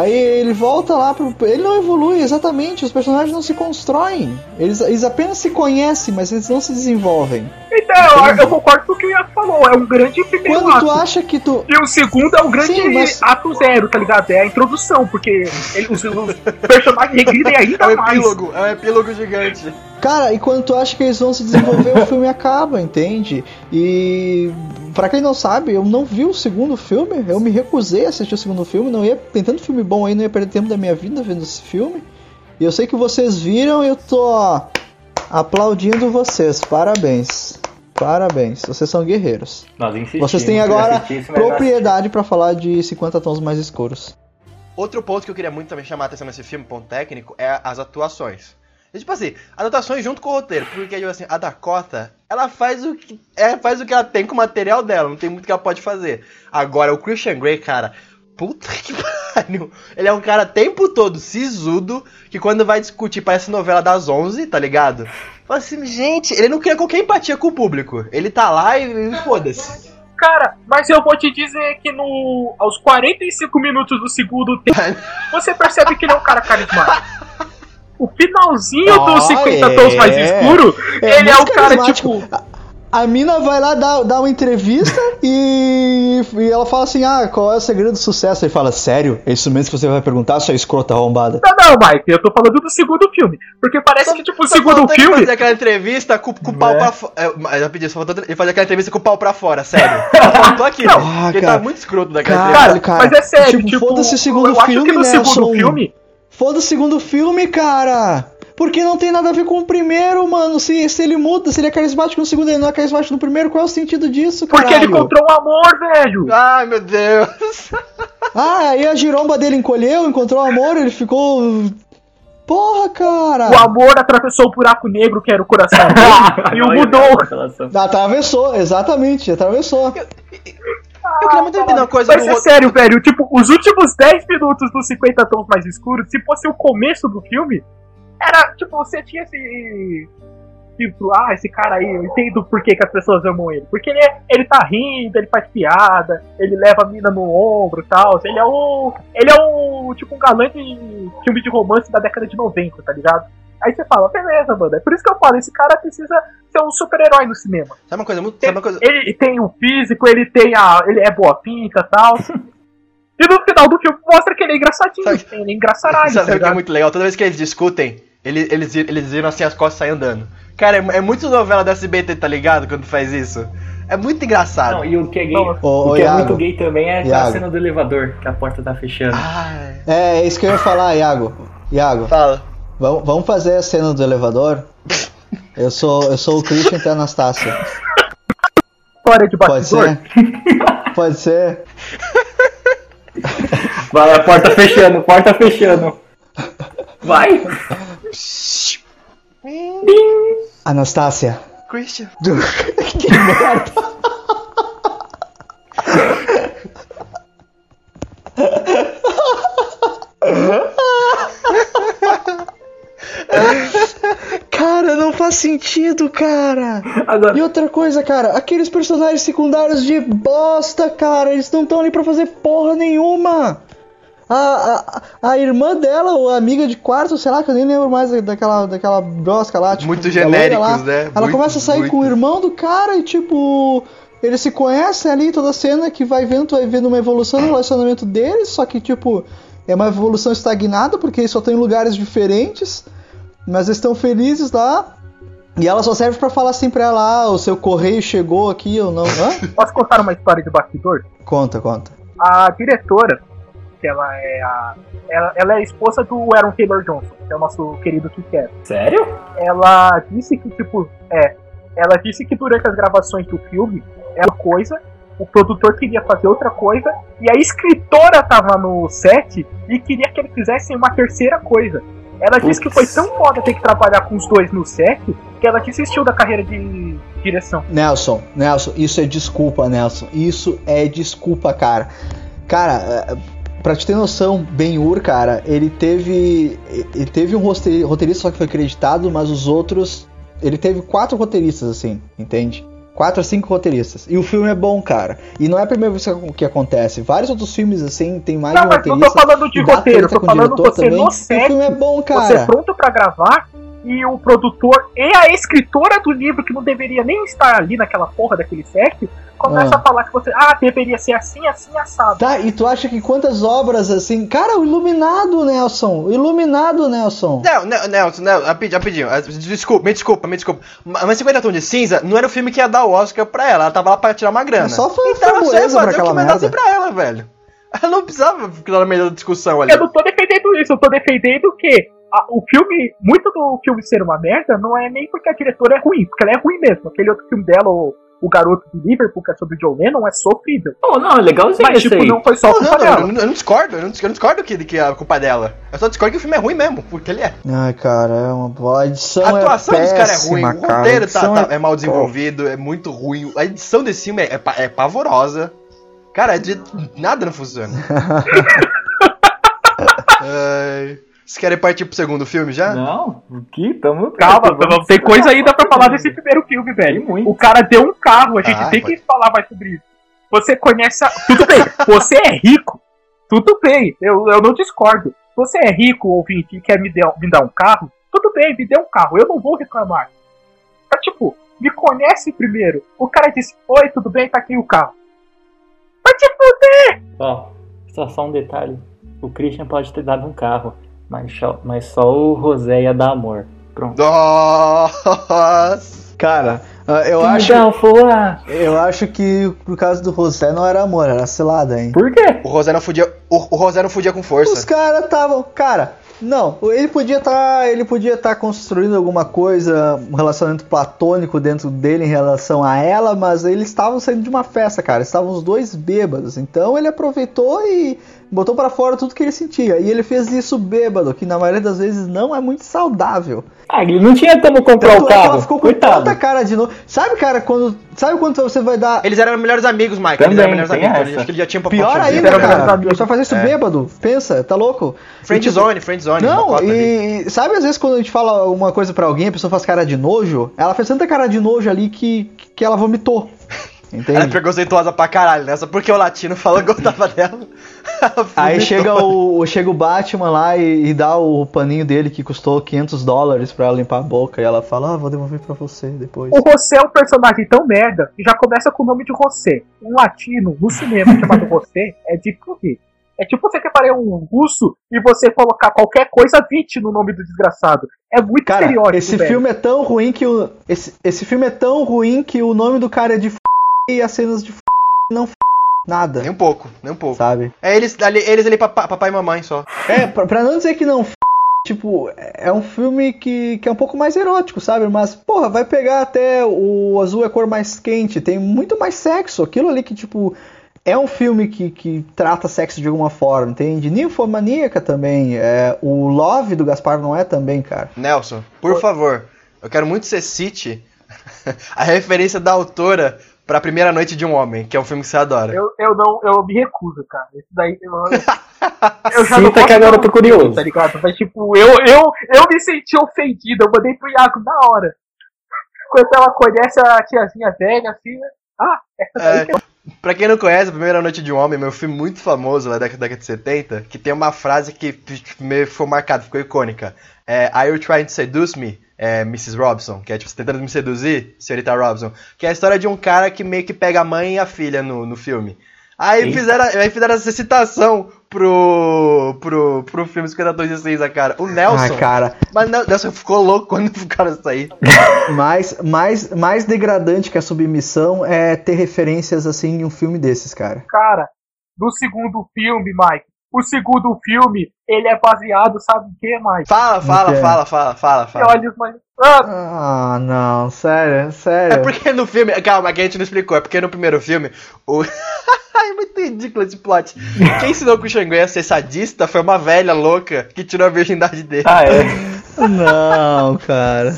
Aí ele volta lá pro. Ele não evolui, exatamente. Os personagens não se constroem. Eles, eles apenas se conhecem, mas eles não se desenvolvem. Então, eu, eu concordo com o que o Iago falou. É um grande primeiro Quando tu ato. acha que tu. E o segundo é um grande Sim, mas- ato zero, tá ligado? É a introdução, porque ele- os, os personagens regridem É ainda um mais. epílogo, é um epílogo gigante. Cara, e quando tu acha que eles vão se desenvolver, o filme acaba, entende? E. Pra quem não sabe, eu não vi o segundo filme. Eu me recusei a assistir o segundo filme. Não ia. Tem tanto filme bom aí, não ia perder tempo da minha vida vendo esse filme. E eu sei que vocês viram e eu tô aplaudindo vocês. Parabéns. Parabéns. Vocês são guerreiros. Vocês têm agora propriedade pra falar de 50 tons mais escuros. Outro ponto que eu queria muito também chamar a atenção nesse filme, ponto técnico, é as atuações. E, tipo assim, as atuações junto com o roteiro, porque tipo assim, a Dakota, ela faz o que é, faz o que ela tem com o material dela, não tem muito que ela pode fazer. Agora o Christian Grey, cara, puta que pariu. Ele é um cara tempo todo sisudo, que quando vai discutir parece novela das 11, tá ligado? Fala assim, gente, ele não cria qualquer empatia com o público. Ele tá lá e, e foda-se. Cara, mas eu vou te dizer que no aos 45 minutos do segundo tempo, você percebe que ele é um cara carismático. O finalzinho Ah, dos 50 é. tons mais escuro, ele é o cara, tipo. A, a mina vai lá dar, dar uma entrevista e, e ela fala assim: Ah, qual é o segredo do sucesso? Ele fala: Sério? É isso mesmo que você vai perguntar, sua escrota arrombada? Não, não, Mike, eu tô falando do segundo filme. Porque parece que, tipo, o Só segundo ele filme. fazer aquela entrevista com, com o pau É. pra fora. Eu já pedi, só faltou ele fazer aquela entrevista com o pau pra fora, sério. Só faltou aquilo. Ah, porque ele cara. tá muito escroto daquela Cara, entrevista. Cara, mas é sério, tipo, tipo, foda-se o segundo eu acho filme, que no né, segundo Som? filme. Foda o segundo filme, cara! Porque não tem nada a ver com o primeiro, mano. Se, se ele muda, se ele é carismático no segundo e ele não é carismático no primeiro, qual é o sentido disso, cara? Porque ele encontrou um amor, velho. Ai, meu Deus. Ah, aí a giromba dele encolheu, encontrou amor, ele ficou. Porra, cara! O amor atravessou o buraco negro que era o coração dele e o mudou. Atravessou, exatamente, atravessou. Eu queria muito entender uma coisa Mas no é roteiro. sério, velho. Tipo, os últimos 10 minutos dos 50 tons mais escuros, se fosse o começo do filme, era tipo, você tinha esse. Tipo, ah, esse cara aí, eu entendo por que, que as pessoas amam ele. Porque ele, é, ele tá rindo, ele faz piada, ele leva a mina no ombro e tal. Ele é o. Ele é o. Tipo, um galã de filme de romance da década de 90, tá ligado? Aí você fala, beleza, mano. É por isso que eu falo, esse cara precisa ser um super-herói no cinema. Sabe uma coisa muito. Sabe uma coisa. Ele tem o físico, ele tem a. ele é boa pinta e tal. E no final do filme mostra que ele é engraçadinho, Sabe- ele é engraçaralho, Sabe tá o que é muito legal? Toda vez que eles discutem, eles, eles, eles viram assim as costas saem andando. Cara, é, é muito novela da SBT, tá ligado? Quando faz isso. É muito engraçado. Não, e o que é gay, o que é Iago. muito gay também é a Iago. cena do elevador, que a porta tá fechando. Ai, É, é isso que eu ia falar, Iago. Iago, fala. Vamos, vamos fazer a cena do elevador? Eu sou, eu sou o Christian e a Anastácia. História de Pode bastidor. ser? Pode ser? Vai, a porta fechando, porta fechando. Vai! Anastácia. Christian. que merda. faz sentido, cara. Agora, E outra coisa, cara, aqueles personagens secundários de bosta, cara, eles não estão ali pra fazer porra nenhuma. A, a, a irmã dela, ou a amiga de quarto, sei lá, que eu nem lembro mais daquela, daquela brosca lá. Tipo, Muito genéricos, lá. né? Ela Muito, começa a sair muito. com o irmão do cara e, tipo, eles se conhecem ali, toda a cena que vai vendo, tu vai vendo uma evolução no relacionamento deles, só que, tipo, é uma evolução estagnada, porque eles só estão em lugares diferentes, mas eles estão felizes lá. E ela só serve pra falar assim pra ela, ah, o seu correio chegou aqui ou não. Hã? Posso contar uma história de bastidor? Conta, conta. A diretora, que ela é a. Ela, ela é a esposa do Aaron Taylor Johnson, que é o nosso querido Kick sério? ela disse que, tipo, é. Ela disse que durante as gravações do filme era uma coisa, o produtor queria fazer outra coisa, e a escritora tava no set e queria que eles fizessem uma terceira coisa. Ela disse que foi tão foda ter que trabalhar com os dois no set que ela desistiu da carreira de direção. Nelson, Nelson, isso é desculpa, Nelson. Isso é desculpa, cara. Cara, é, pra te ter noção, Ben-Hur, cara, ele teve. Ele teve um roteirista só que foi acreditado, mas os outros. Ele teve quatro roteiristas, assim, entende? Quatro a cinco roteiristas. E o filme é bom, cara. E não é a primeira vez que- acontece. Vários outros filmes, assim, tem mais Não, de um mas não tô roteirista. falando de roteiro, tô falando você também. no E o set, filme é bom, Você cara. pronto pra gravar e o produtor e a escritora do livro, que não deveria nem estar ali naquela porra daquele set, começa Ah. a falar que você. Ah, deveria ser assim, assim, assado. Tá, e tu acha que quantas obras assim. Cara, o Iluminado, Nelson! O Iluminado, Nelson! Não, não, Nelson, não, rapidinho, rapidinho. Ah, Desculpa, me desculpa, me desculpa. Ma- Mas 50 Tons de Cinza não era o filme que ia dar o Oscar pra ela. Ela tava lá pra tirar uma grana. É só foi então ela só ia framboesa pra fazer o que mandasse merda. pra ela, velho. Ela não precisava ficar no meio da discussão ali. Eu não tô defendendo isso, eu tô defendendo que a- o filme, muito do filme ser uma merda, não é nem porque a diretora é ruim, porque ela é ruim mesmo. Aquele outro filme dela, o, o Garoto de Liverpool, que é sobre John Lennon, é sofrível. Oh, não, é legalzinho Mas, tipo, aí. não foi só Não, culpa não, dela. eu, não- eu não discordo, eu não, eu não discordo que, que a culpa é dela. Eu só discordo que o filme é ruim mesmo, porque ele é. Ai, cara, é uma a edição A atuação é dos caras é ruim, péssima, o cara. roteiro tá, tá- é mal desenvolvido, é muito ruim. A edição desse filme é, é é pavorosa. Cara, de, nada não funciona. Ai, vocês querem partir pro segundo filme já? Não, aqui tamo. Calma, vamos- tem coisa ainda pra falar desse primeiro filme, velho. Tem muito. O cara deu um carro, a gente Ah, tem pode. que falar mais sobre isso. Você conhece a... Tudo bem, você é rico. Tudo bem, eu, eu não discordo. Você é rico, ouvinte, e quer me, der- me dar um carro? Tudo bem, me dê um carro, eu não vou reclamar. Mas, tipo, me conhece primeiro. O cara disse, oi, tudo bem, tá aqui o carro. Vai te fuder! Ó, só, só um detalhe. O Christian pode ter dado um carro, mas só, mas só o José ia dar amor. Pronto. Nossa! Cara, ah, eu Me acho, um fuá. eu acho que por causa do José não era amor, era cilada, hein? Por quê? O Rosé não fudia, o, o Rosé não fudia com Os força. caras estavam, cara, não, ele podia estar, ele podia estar construindo alguma coisa, um relacionamento platônico dentro dele em relação a ela, mas eles estavam saindo de uma festa, cara, estavam os dois bêbados. Então ele aproveitou e botou pra fora tudo que ele sentia. E ele fez isso bêbado, que na maioria das vezes não é muito saudável. Ah, ele não tinha como comprar Tanto o é que ela carro. ficou com Coitado. tanta cara de novo. Sabe, cara, quando. Sabe quando você vai dar. Eles eram melhores amigos, Mike. Também, eles eram melhores amigos. essa. Acho que ele já tinha um Pior ainda, melhores cara. amigos. Só fazer isso É. bêbado. Pensa, tá louco? Friend E, tipo, zone, friend zone. Não, cota ali. e sabe às vezes quando a gente fala uma coisa pra alguém, a pessoa faz cara de nojo? Ela fez tanta cara de nojo ali que, que ela vomitou. Ela é Entende? preconceituosa pra caralho, né? Só porque o latino falou que gostava dela. Aí chega o, chega o Batman lá e, e dá o paninho dele que custou 500 dólares pra limpar a boca. E ela fala, ah, vou devolver pra você depois. O José é um personagem tão merda que já começa com o nome de José. Um latino no cinema chamado José é de correr. É tipo você preparar um russo e você colocar qualquer coisa 20 no nome do desgraçado. É muito Cara, estereótipo, esse velho. filme é tão ruim que o. Esse, esse filme é tão ruim que o nome do cara é de f e as cenas de f não f nada. Nem um pouco, nem um pouco. Sabe? É eles ali, eles ali papa- papai e mamãe só. É, pra, pra não dizer que não. Tipo, é um filme que, que é um pouco mais erótico, sabe? Mas, porra, vai pegar até o azul é cor mais quente, tem muito mais sexo. Aquilo ali que, tipo, é um filme que, que trata sexo de alguma forma, entende? Ninfomaníaca também. É, o Love do Gaspar não é também, cara. Nelson, por favor, eu quero muito que você cite a referência da autora pra Primeira Noite de um Homem, que é um filme que você adora. Eu, eu não, eu me recuso, cara. Isso daí eu, eu já não Cita gosto que agora eu tô não, curioso. Tá ligado? Mas tipo, eu, eu, eu me senti ofendido, eu mandei pro Iago na hora. Enquanto ela conhece a tiazinha velha, assim, né? Ah, essa daí É, que pra quem não conhece, A Primeira Noite de um Homem, meu filme muito famoso lá da década de 70, que tem uma frase que tipo, meio ficou marcada, ficou icônica. É, Are you trying to seduce me, é, Mrs. Robson? Que é tipo, você tá tentando me seduzir, senhorita Robson? Que é a história de um cara que meio que pega a mãe e a filha no, no filme. Aí Eita. fizeram, aí fizeram essa citação pro, pro, pro filme 50 Tons de Cinza, cara. O Nelson. Ah, cara, Mas não, Nelson ficou louco quando o cara sair. mais, mais, mais degradante que a submissão é ter referências assim em um filme desses, cara. cara do segundo filme, Mike. O segundo filme, ele é baseado, sabe em quê, Mike? Fala, fala, Ok. fala, fala, fala, Que fala. olha os mais. Ah, Ah, não, sério, sério. É porque no filme. Calma, que a gente não explicou. É porque no primeiro filme. O. Ai, muito ridículo esse plot. Quem ensinou que o Xangô ia ser sadista foi uma velha louca que tirou a virgindade dele. Ah, é. Não, cara.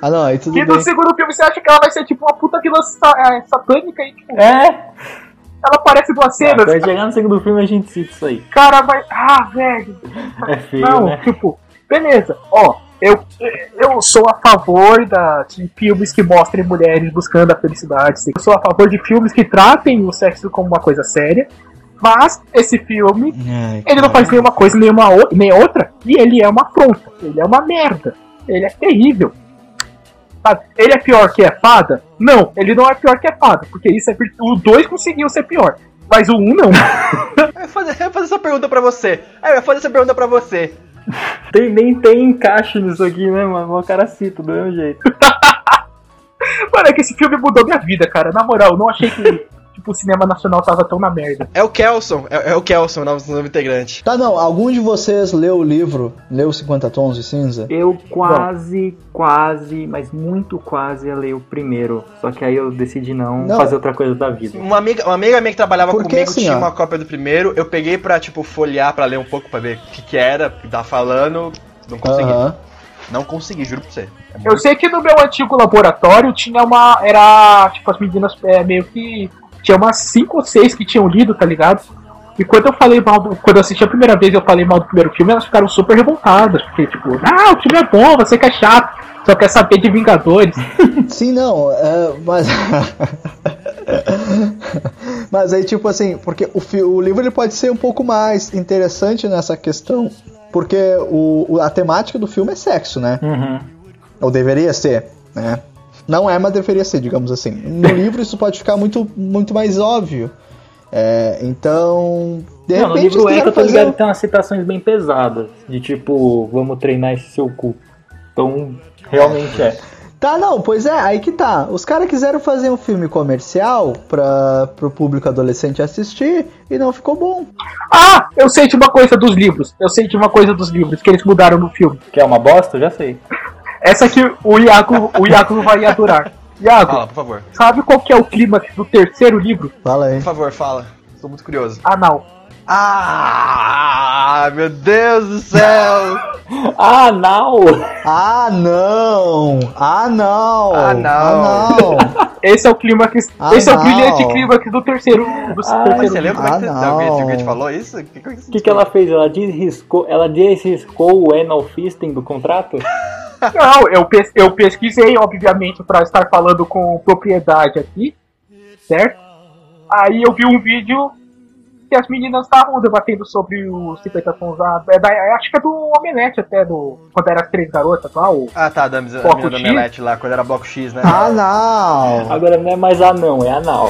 Ah, não, aí tudo e bem. no segundo filme você acha que ela vai ser tipo uma puta vilã é, satânica e tipo, É. ela aparece duas cenas. Quando chegar no segundo filme a gente cita isso aí. Cara, vai. Ah, velho. É feio, Não, né? tipo, beleza. Ó, eu, eu sou a favor da, de filmes que mostrem mulheres buscando a felicidade. Eu sou a favor de filmes que tratem o sexo como uma coisa séria. Mas esse filme, Ai, ele não faz nenhuma coisa, nenhuma nem outra. E ele é uma afronta. Ele é uma merda. Ele é terrível. Sabe? Ele é pior que é fada? Não, ele não é pior que é fada. Porque isso é. O 2 conseguiu ser pior. Mas o 1 um, não. Eu ia fazer, eu ia fazer essa pergunta pra você. É, eu ia fazer essa pergunta pra você. Tem, nem tem encaixe nisso aqui, né, mano? O cara cita do mesmo jeito. Mano, é que esse filme mudou minha vida, cara. Na moral, eu não achei que tipo, o cinema nacional tava tão na merda. É o Kelson. É, é o Kelson, o novo, novo integrante. Tá, não, algum de vocês leu o livro, leu 50 Tons de Cinza? Eu quase, quase, mas muito quase ia ler o primeiro. Só que aí eu decidi não, Não. fazer outra coisa da vida. Uma amiga, uma amiga minha que trabalhava Porque, comigo assim, tinha ó. uma cópia do primeiro. Eu peguei pra, tipo, folhear pra ler um pouco pra ver o que, que era, o que tava falando. Não consegui. Aham. Não consegui, juro pra você. É Eu sei que no meu antigo laboratório tinha uma. Era. Tipo, as meninas é, meio que. Tinha umas 5 ou 6 que tinham lido, tá ligado? E quando eu falei mal do. Quando eu assisti a primeira vez eu falei mal do primeiro filme, elas ficaram super revoltadas. Porque, tipo, ah, o filme é bom, você que é chato. Só quer saber de Vingadores. Sim, não, é, mas. mas aí, tipo assim, porque o, o livro ele pode ser um pouco mais interessante nessa questão, porque o, o- a temática do filme é sexo, né? Uhum. Ou deveria ser, né? Não é, mas deveria ser, digamos assim. No livro isso pode ficar muito, muito mais óbvio. É, então, de Não, no repente livro eles é que eu quiseram tô fazer ligado um- que tem umas citações bem pesadas. De tipo, vamos treinar esse seu cu. Então, realmente é. Tá, não, pois é, aí que tá. Os caras quiseram fazer um filme comercial para pro público adolescente assistir e não ficou bom. Ah, eu sei de uma coisa dos livros. Eu sei de uma coisa dos livros que eles mudaram no filme. Que é uma bosta? Eu já sei. Essa aqui o Iago, o Iago vai adorar. Iago, Fala, por favor. sabe qual que é o clímax do terceiro livro? Fala aí. Por favor, fala. Estou muito curioso. Anal. Ah, meu Deus do céu! Ah, não! Ah, não! Ah, não! Ah, não. Ah, não! Esse é o clímax. Ah, esse é o não. brilhante clímax do terceiro. Do Ah, terceiro você lembra como é que Ah, você, não. alguém, alguém te falou isso? Que, que, O que, que ela fez? Ela desriscou, ela desriscou o anal fisting do contrato? Não, eu, pes- eu pesquisei, obviamente, pra estar falando com propriedade aqui, certo? Aí eu vi um vídeo que as meninas estavam debatendo sobre os 50 tons da, é da- Acho que é do Omelete até, do. Quando era as três garotas lá, o. Ah, tá, da, da X? Omelete lá, quando era bloco X, né? Ah, não! Agora não é mais anão, é anal.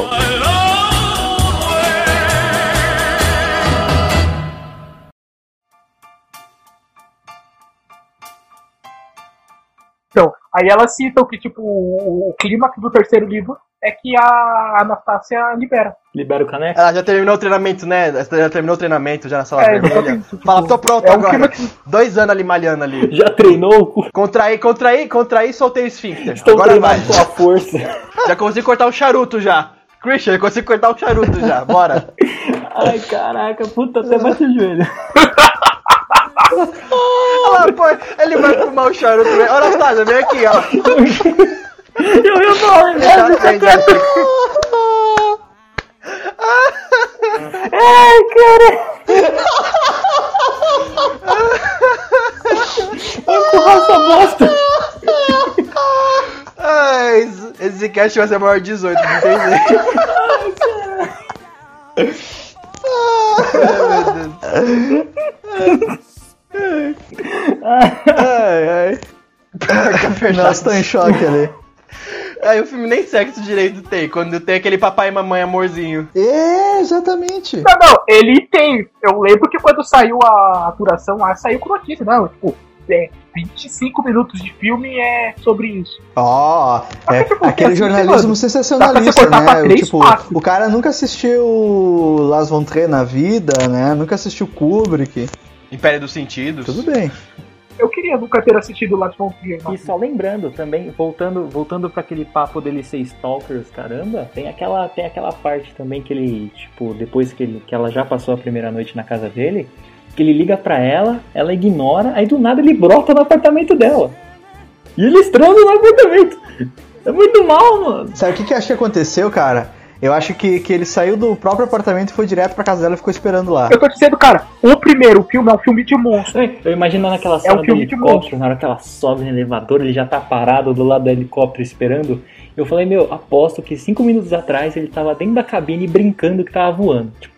Aí elas citam que, tipo, o, o clímax do terceiro livro é que a Anastácia libera. Libera o caneco? Ela já terminou o treinamento, né? Ela já terminou o treinamento já na sala É, vermelha. tipo, Fala, tô pronto é um agora. clima Dois anos ali malhando ali. Já treinou? Contraí, contraí, contraí, soltei o esfíncter. Estou agora vai. com a força. Já consegui cortar o charuto já. Christian, eu consigo cortar o charuto já. Bora. Ai, caraca, puta, até bate o joelho. Lá, pô, ele vai fumar o charuto. Anastasia, vem aqui, ó. Eu ia falar, Ele tá. Ai, cara. Empurrar essa bosta. Ai, esse cast vai ser maior de 18, não tem jeito. Ai, meu Deus. Ai, ai. Nós tô em choque ali. Aí o filme nem sexo direito tem, quando tem aquele papai e mamãe amorzinho. É, exatamente. Não, não, ele tem. Eu lembro que quando saiu a apuração lá, saiu com notícia, não, tipo, é, 25 minutos de filme é sobre isso. Ó, Mas é, que tipo, aquele jornalismo sensacionalista, né? três Tipo, o cara nunca assistiu Las Von Trier na vida, né? Nunca assistiu Kubrick. Império dos Sentidos. Tudo bem. Eu queria nunca ter assistido Last Frontier. E só lembrando também, voltando, voltando para aquele papo dele ser stalkers, caramba, tem aquela, tem aquela parte também que ele, tipo, depois que, ele, que ela já passou a primeira noite na casa dele, que ele liga pra ela, ela ignora, aí do nada ele brota no apartamento dela. E eles transam no apartamento. É muito mal, mano. Sabe o que, que eu acho que aconteceu, cara? Eu acho que, que ele saiu do próprio apartamento e foi direto pra casa dela e ficou esperando lá. Eu tô dizendo, cara, o primeiro filme é um filme de monstro. Eu imagino naquela cena do filme de helicóptero, na hora que ela sobe no elevador, ele já tá parado do lado do helicóptero esperando. Eu falei, meu, aposto que cinco minutos atrás ele tava dentro da cabine brincando que tava voando. Tipo,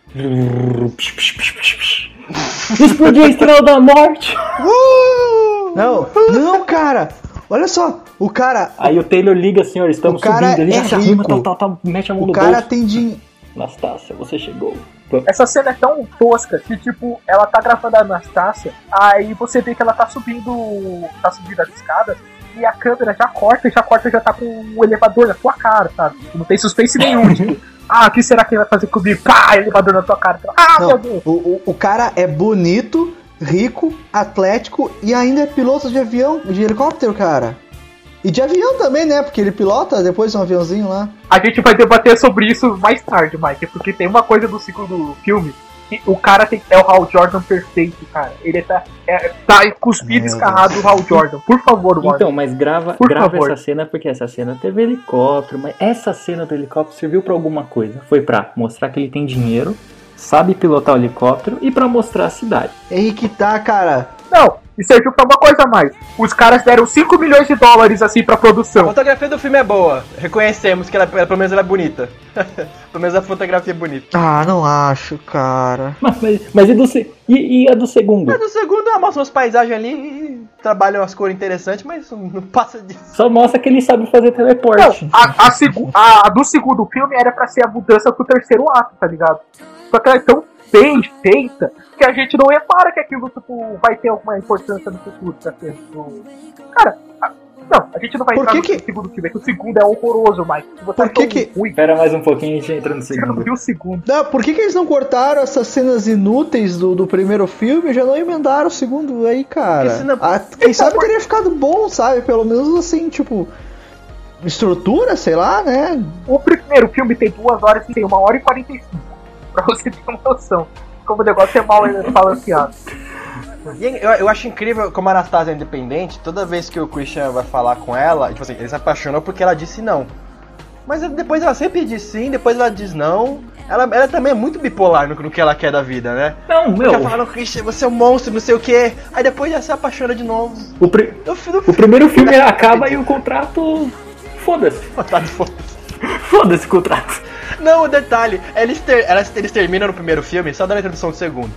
Explodiu a estrela da morte! Não, não, cara! Olha só, o cara. Aí o Taylor liga, senhor, estamos O cara subindo. Ele é já se arruma, rico. tal, tal, tal, mete a mão O no cara bolso. tem dinheiro. Anastácia, você chegou. Essa cena é tão tosca que, tipo, ela tá gravando a Anastácia, aí você vê que ela tá subindo. tá subindo as escadas, e a câmera já corta, e já corta, já tá com o elevador na tua cara, sabe? Não tem suspense nenhum, tipo, ah, o que será que ele vai fazer comigo? Pá, elevador na tua cara. Ah, Não, meu Deus! o, o, o cara é bonito, rico, atlético e ainda é piloto de avião, de helicóptero, cara. E de avião também, né? Porque ele pilota depois um aviãozinho lá. A gente vai debater sobre isso mais tarde, Mike, porque tem uma coisa do segundo filme que o cara tem, é o Hal Jordan perfeito, cara. Ele tá, é, tá cuspido escarrado o Hal Jordan. Por favor, Warner. Então, mas grava, Por grava favor. essa cena porque essa cena teve helicóptero, mas essa cena do helicóptero serviu pra alguma coisa. Foi pra mostrar que ele tem dinheiro, sabe pilotar o helicóptero e pra mostrar a cidade. É aí que tá, cara. Não, e serviu pra uma coisa a mais. Os caras deram 5 milhões de dólares assim pra A produção. fotografia do filme é boa. Reconhecemos que ela, pelo menos ela é bonita. pelo menos a fotografia é bonita. Ah, não acho, cara. Mas, mas, mas e, do, se- e, e a do segundo? Mas no segundo ela mostra umas paisagens ali e trabalham umas cores interessantes, mas não passa disso. Só mostra que ele sabe fazer Não, teleporte. a, a, segu- a- a do segundo filme era pra ser a mudança pro terceiro ato, tá ligado? Só que ela é tão bem feita que a gente não repara que aquilo tipo, vai ter alguma importância no futuro pra ser. do- Cara, a- não, a gente não vai Por entrar que no que- segundo filme, é que o segundo é horroroso, Mike. Se você Por que que- ruim, Espera mais um pouquinho e a gente entra no não segundo. viu o segundo. Não, por que, que eles não cortaram essas cenas inúteis do, do primeiro filme e já não emendaram o segundo aí, cara? Porque senão- Ah, quem sabe teria ficado bom, sabe? Pelo menos assim, tipo. Estrutura, sei lá, né? O primeiro filme tem duas horas e tem uma hora e 45. Pra você ter uma noção. Como o negócio é mal balanceado. E eu, eu acho incrível como a Anastasia é independente, toda vez que o Christian vai falar com ela, tipo assim, ele se apaixonou porque ela disse não. Mas depois ela sempre diz sim, depois ela diz não. Ela, ela também é muito bipolar no, no que ela quer da vida, né? Não, meu. Ela fala, Christian, você é um monstro, não sei o que. Aí depois já se apaixona de novo. O, pri- No, no o primeiro filme acaba e o contrato. Foda-se. Tá de foda. Foda-se o contrato. Não, o detalhe, eles, ter, elas- eles terminam no primeiro filme, só dando a introdução do segundo.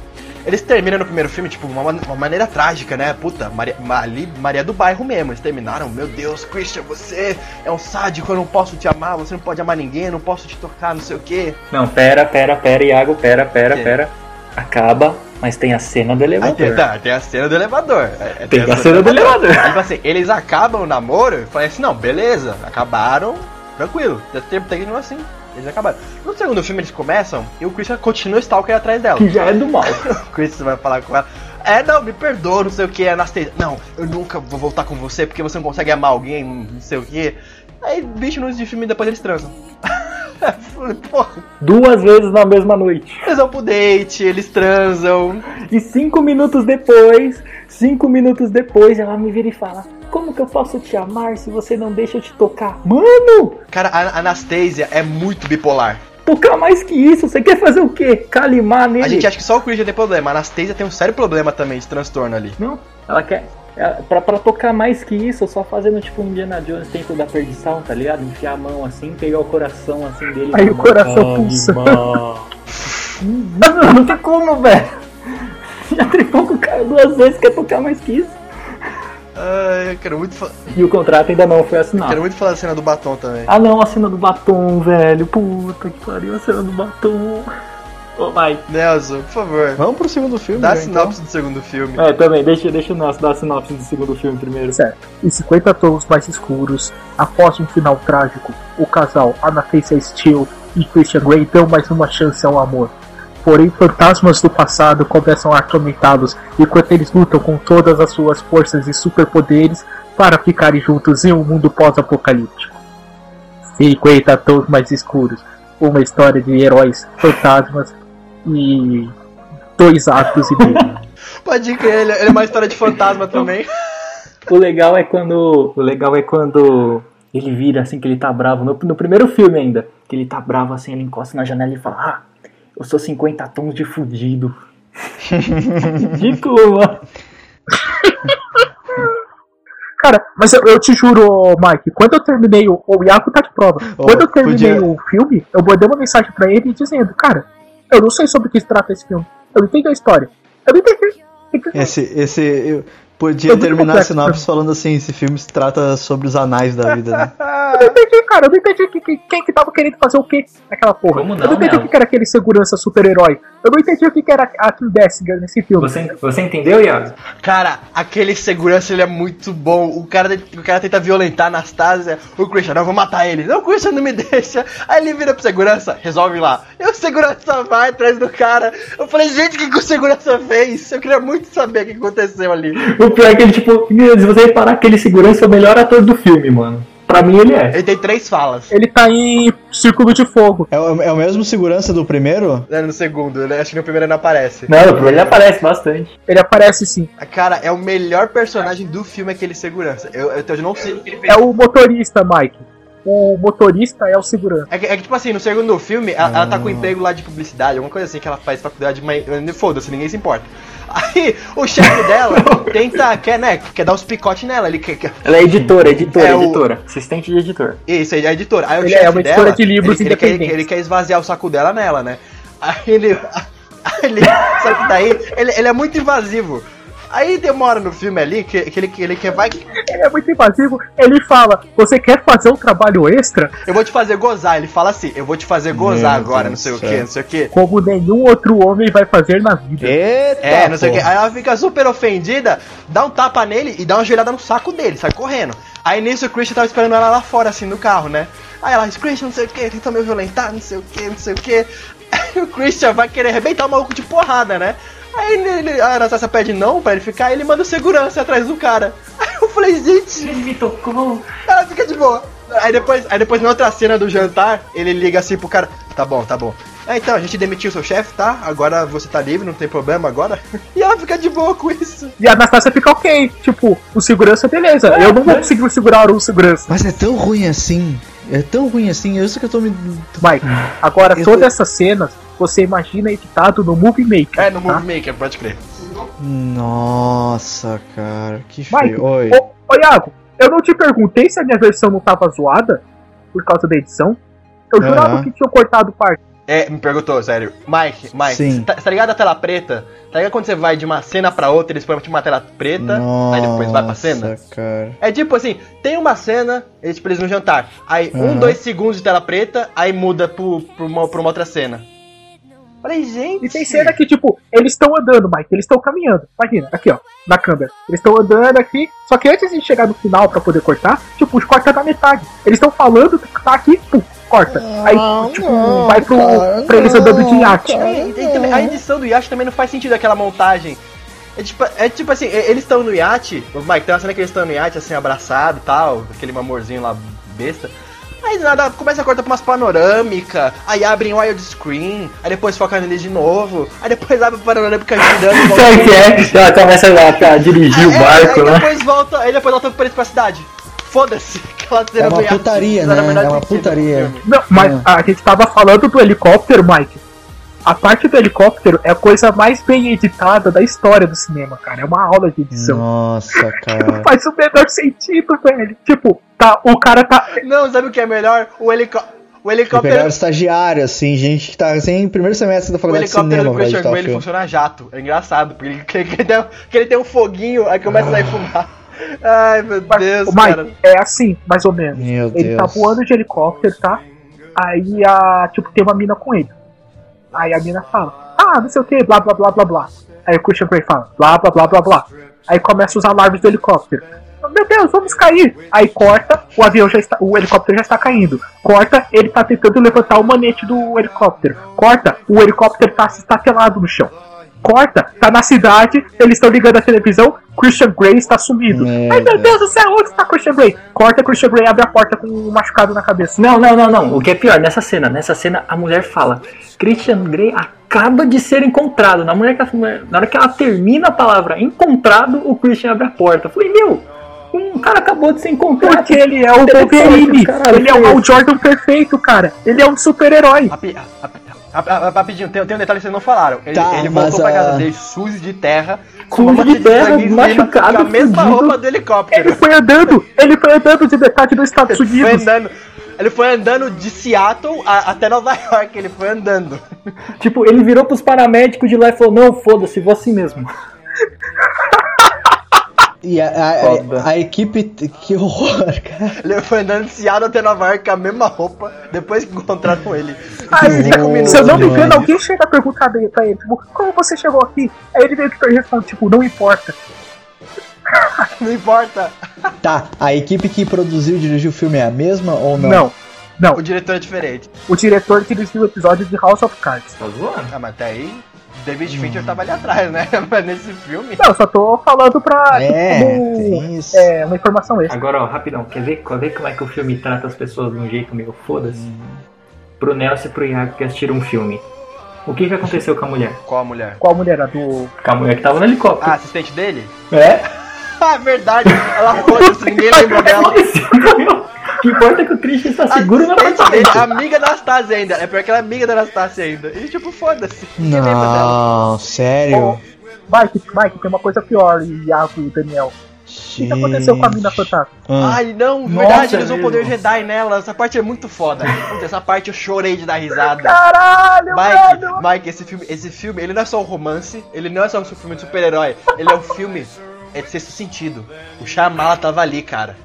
Eles terminam no primeiro filme, tipo, uma, uma maneira trágica, né? Puta, Maria, ali, Maria do bairro mesmo. Eles terminaram, meu Deus, Christian, você é um sádico, eu não posso te amar, você não pode amar ninguém, eu não posso te tocar, não sei o quê. Não, pera, pera, pera, Iago, pera, pera, Que? pera. Acaba, mas tem a cena do elevador. tem, tá, tem a cena do elevador. É, é, Tem a cena do elevador. Aí, tipo assim, eles acabam o namoro, eu falei assim, não, beleza, acabaram, tranquilo, tem- terminou assim. Eles acabaram. No segundo filme eles começam e o Christian continua stalker atrás dela. Que já é do mal. O Chris vai falar com ela. É, não, me perdoa, não sei o que, Anastasia. Não, eu nunca vou voltar com você porque você não consegue amar alguém, não sei o que. Aí, 20 minutos de filme e depois eles transam. Porra, Duas vezes na mesma noite. eles vão pro date, eles transam. E cinco minutos depois, cinco minutos depois, ela me vira e fala: Como que eu posso te amar se você não deixa eu te tocar? Mano, Cara, a Anastasia é muito bipolar. tocar mais que isso, você quer fazer o quê? Calimar nele? A gente acha que só o Christian tem problema. A Anastasia tem um sério problema também de transtorno ali. Não, ela quer. Pra, pra tocar mais que isso, só fazendo tipo um Indiana Jones Templo da Perdição, tá ligado? Enfiar a mão assim, pegar o coração assim dele. Aí o coração "Calma, pulsando." irmão." Não, não tem como, velho. Já trepou com o cara duas vezes, quer tocar mais que isso. Ai, eu quero muito, fa- E o contrato ainda não foi assinado. quero muito falar da cena do batom também. Ah não, a cena do batom, velho. Puta que pariu, a cena do batom. Ô, vai. Nelson, por favor, Vamos pro segundo filme. dá a já, então. sinopse do segundo filme. É, também, deixa, deixa o nosso dar a sinopse do segundo filme primeiro. Certo. Em 50 tons mais escuros, após um final trágico, o casal Anastasia Steele e Christian Grey dão mais uma chance ao amor. Porém, fantasmas do passado começam a atormentá-los enquanto eles lutam com todas as suas forças e superpoderes para ficarem juntos em um mundo pós-apocalíptico. 50 tons mais escuros, uma história de heróis, fantasmas e dois atos e meio. Pode crer, ele, ele é uma história de fantasma também. O legal é quando. O legal é quando ele vira assim que ele tá bravo. No, no primeiro filme ainda. Que ele tá bravo assim, ele encosta na janela e fala, ah, eu sou 50 tons de fudido. Ridículo, mano. Cara, mas eu, eu te juro, Mike, quando eu terminei o. O Iaco tá de prova. Ô, quando eu terminei podia- o filme, eu mandei uma mensagem pra ele dizendo, cara, eu não sei sobre o que se trata esse filme. Eu não entendi a história. Eu não entendi. Esse, esse, eu podia Eu terminar a complexo, sinopse falando assim: esse filme se trata sobre os anais da vida, né? Eu não entendi, cara. Eu não entendi que, que- quem que tava querendo fazer o quê naquela porra. Como não, eu não entendi Mel? o que era aquele segurança super-herói. Eu não entendi o que era a Kim Basinger nesse filme. Você, você entendeu, Iago? Cara, aquele segurança ele é muito bom. O cara, o cara tenta violentar a Anastasia. O Christian, não, eu vou matar ele. Não, o Christian não me deixa. Aí ele vira pro segurança, resolve lá. E o segurança vai atrás do cara. Eu falei, gente, o que, que o segurança fez? Eu queria muito saber o que aconteceu ali. O pior é que ele, tipo, meu, se você reparar, aquele segurança é o melhor ator do filme, mano. Pra mim ele é. Ele tem três falas. Ele tá em Círculo de Fogo. É, o- é o mesmo segurança do primeiro? É, No segundo, ele- acho que no primeiro ele não aparece. Não, no primeiro ele aparece bastante. Ele aparece sim. Cara, é o melhor personagem do filme aquele segurança. Eu, eu, eu não sei o que ele fez. É o motorista, Mike. O motorista é o segurança. É que, é que, tipo assim, no segundo filme, ela, ela tá com um emprego lá de publicidade, alguma coisa assim que ela faz faculdade, mas foda-se, ninguém se importa. Aí o chefe dela tenta, quer, né, quer dar uns picotes nela, ele quer, quer Ela é editora, editora, É o- editora. Assistente de editor. Isso, ele é editor. Aí o Ele chefe é uma dela, editora de livros ele, ele, quer, ele quer esvaziar o saco dela nela, né? Aí ele. Aí ele só que daí, ele, ele é muito invasivo. Aí hora no filme ali que, que ele, que ele quer, vai. Ele é muito invasivo. Ele fala: Você quer fazer um trabalho extra? Eu vou te fazer gozar. Ele fala assim: Eu vou te fazer gozar Meu agora, Deus não sei o que, não sei o que. Como nenhum outro homem vai fazer na vida. Eita! É, não sei o que. Aí ela fica super ofendida, dá um tapa nele e dá uma joelhada no saco dele, sai correndo. Aí nisso o Christian tava esperando ela lá fora, assim, no carro, né? Aí ela diz, Christian, não sei o que, tenta me violentar, não sei o que, não sei o que. O Christian vai querer arrebentar o maluco de porrada, né? Aí ele, ele- a Anastasia pede não pra ele ficar, ele manda o segurança atrás do cara. Aí eu falei, gente, Ele me tocou. ela fica de boa. Aí depois, aí depois na outra cena do jantar, ele liga assim pro cara, tá bom, tá bom. É, então, a gente demitiu seu chefe, tá? Agora você tá livre, não tem problema agora. E ela fica de boa com isso. E a Anastasia fica ok. Tipo, o segurança, beleza. eu não vou conseguir segurar o segurança. Mas é tão ruim assim. É tão ruim assim. É isso que eu tô me. Mike, agora Eu todas tô- essas cenas você imagina editado no Movie Maker. É, no tá? Movie Maker, pode crer. Nossa, cara. Que Mike, feio. Oi. ô, ô Iago, eu não te perguntei se a minha versão não tava zoada por causa da edição. Eu jurava Aham. que tinham cortado parte. É, me perguntou, sério. Mike, Mike, Sim. Tá, tá ligado a tela preta? Tá ligado quando você vai de uma cena pra outra, eles põem tipo uma tela preta, aí depois vai pra cena? Nossa, cara. É tipo assim, tem uma cena, eles, tipo, eles no jantar. Aí, um, Aham. dois segundos de tela preta, aí muda pro, pro uma, pra uma outra cena. Falei, gente. E tem cena que, tipo, eles estão andando, Mike, eles estão caminhando. Imagina, aqui, ó, na câmera. Eles estão andando aqui, só que antes de chegar no final pra poder cortar, tipo, os corta na metade. Eles estão falando, tá aqui, pum, corta. Aí, tipo, vai pro, andando de iate. É, e a edição do iate também não faz sentido aquela montagem. É tipo, é tipo assim, eles estão no iate, o Mike, tem uma cena que eles estão no iate, assim, abraçado e tal, aquele amorzinho lá, besta. Aí do nada começa a cortar pra umas panorâmicas, aí abrem widescreen, aí depois foca neles de novo, aí depois abre a panorâmica girando e volta. Sabe o que é? Ela começa a, a dirigir o É, barco, aí né? depois volta, aí depois volta pra eles pra cidade. Foda-se, aquela cena É uma do putaria, não né? o É uma do putaria. Não, mas É. a gente tava falando do helicóptero, Mike. a parte do helicóptero é a coisa mais bem editada da história do cinema, cara. É uma aula de edição. Nossa, Não cara. faz o menor sentido, velho. Tipo, tá, o cara tá. Não, sabe o que é melhor? O, helicó o helicóptero. pegaram estagiário, assim, gente que tá assim, primeiro semestre da O faculdade de helicóptero cinema do pra Christian editar o Grey funciona jato. É engraçado, porque ele, que, que ele, tem, que ele tem um foguinho, aí começa a sair fumar. Ai, meu Deus, o cara. Mike, é assim, mais ou menos. Meu Ele tá Deus. voando de helicóptero, tá? Aí a. Tipo, tem uma mina com ele. Aí a mina fala, ah, não sei o que, blá blá blá blá blá. Aí o Christian Grey fala, blá blá blá blá blá. Aí começa os alarmes do helicóptero. Meu Deus, vamos cair! Aí corta, o avião já está. O helicóptero já está caindo. Corta, ele tá tentando levantar o manete do helicóptero. Corta, o helicóptero tá estatelado no chão. Corta, tá na cidade, eles estão ligando a televisão, Christian Grey está sumido. Ai meu Deus. Do céu, onde está Christian Grey? Corta, Christian Grey abre a porta com um machucado na cabeça. Não, não, não, não. O que é pior, nessa cena, nessa cena a mulher fala: Christian Grey acaba de ser encontrado. Na, mulher que ela- na hora que ela termina a palavra encontrado, o Christian abre a porta. Eu falei, meu, um cara acabou de ser encontrado. Porque ele é o Wolverine, ele é o. Jordan perfeito, cara. Ele é um super-herói. Rapidinho, tem, tem um detalhe que vocês não falaram. Ele, Tá, ele voltou pra a- casa dele sujo de terra, com Sujo uma de terra, cima, machucado, com a mesma fudido. roupa do Ele helicóptero. foi andando, ele foi andando de metade dos Estados Ele foi Unidos. andando, ele foi andando de Seattle a- até Nova York, ele foi andando. Tipo, ele virou pros paramédicos de lá e falou: Não, foda-se, vou assim mesmo. E a, a- a equipe. Que horror, cara. Ele foi andando de Seattle até Nova York com a mesma roupa, depois que encontraram ele. Aí, Cinco minutos. se eu não me engano, alguém chega a perguntar pra ele, tipo, como você chegou aqui? Aí ele meio que responde, tipo, não importa. Não importa. Tá, a equipe que produziu e dirigiu o filme é a mesma ou não? Não, não. O diretor é diferente. O diretor dirigiu o episódio de House of Cards. Tá zoando? Ah, mas até aí, David Fincher tava ali atrás, né? Mas nesse filme. Não, eu só tô falando pra. É, como, tem isso. é, uma informação extra. Agora, ó, rapidão, quer ver, quer ver como é que o filme trata as pessoas de um jeito meio foda-se? Pro Nelson e pro Iago que assistiram um filme. O que que aconteceu com a mulher? Qual a mulher? Qual mulher? A do. Com a mulher que tava no helicóptero. Ah, assistente dele? É? Ah, verdade. Ela foda-se, ninguém lembra dela. O que importa é que o Christian está seguro dele, apartamento. amiga da Anastasia ainda. É porque ela é amiga da Anastasia ainda. E tipo, foda-se. Não, sério? Mike, Mike, tem uma coisa pior, Iago e Daniel. O que, que aconteceu com a mina fantasma? Ah, Ai, não, Nossa, verdade, eles usam mesmo. poder Jedi nela. Essa parte é muito foda. Putz, essa parte eu chorei de dar risada. Caralho, Mike, mano! Mike, esse filme, esse filme, ele não é só um romance, ele não é só um filme de super-herói, ele é um filme é de sexto sentido. O Shyamala tava ali, cara.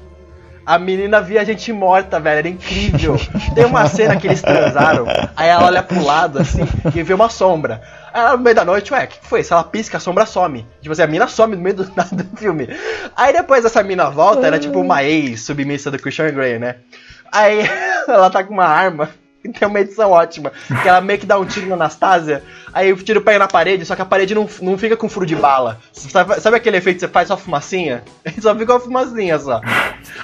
A menina via gente morta, velho, era incrível. Tem uma cena que eles transaram, aí ela olha pro lado, assim, e vê uma sombra. Aí ela, no meio da noite, ué, o que foi? Se ela pisca, a sombra some. Tipo assim, a mina some no meio do nada do filme. Aí depois essa mina volta, era tipo uma ex-submissa do Christian Grey, né? Aí ela tá com uma arma. Tem uma edição ótima. Que ela meio que dá um tiro na Anastasia. Aí o tiro pega na parede, só que a parede não, não fica com furo de bala. Sabe, sabe aquele efeito que você faz só fumacinha? Só fica uma fumacinha só.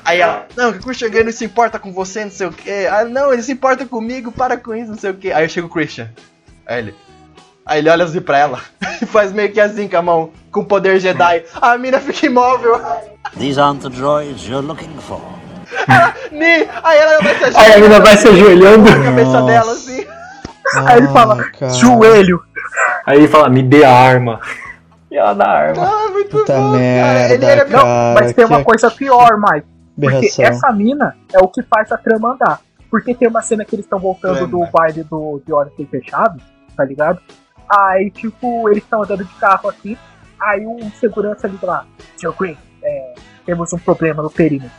Aí ela, não, o Christian Grey não se importa com você, não sei o que. Ah, não, ele se importa comigo, para com isso, não sei o que. Aí chega o Christian. Aí ele. Aí ele olha assim pra ela e faz meio que assim com a mão, com poder Jedi. A mina fica imóvel. These aren't the droids you're looking for. Ni! Aí ela vai se Aí a menina vai se ajoelhando. a cabeça dela assim. Aí ele fala, cara. joelho. Aí ele fala, me dê a arma. E ela dá a arma. Ah, muito Puta bom, merda, Ele era Não, Cara, mas tem uma que- coisa pior, Mike. Porque Berração. essa mina é o que faz a trama andar. Porque tem uma cena que eles estão voltando do baile do, de Olhos Bem Fechados, tá ligado? Aí, tipo, eles estão andando de carro assim, aí um segurança liga lá, Sr. Green, é, temos um problema no perímetro.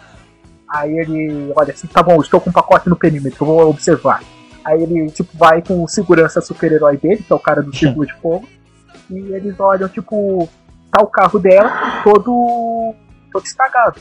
Aí ele olha assim, tá bom, estou com um pacote no perímetro, vou observar. Aí ele, tipo, vai com o segurança super-herói dele, que é o cara do círculo de fogo, e eles olham, tipo, tá o carro dela todo, todo estragado.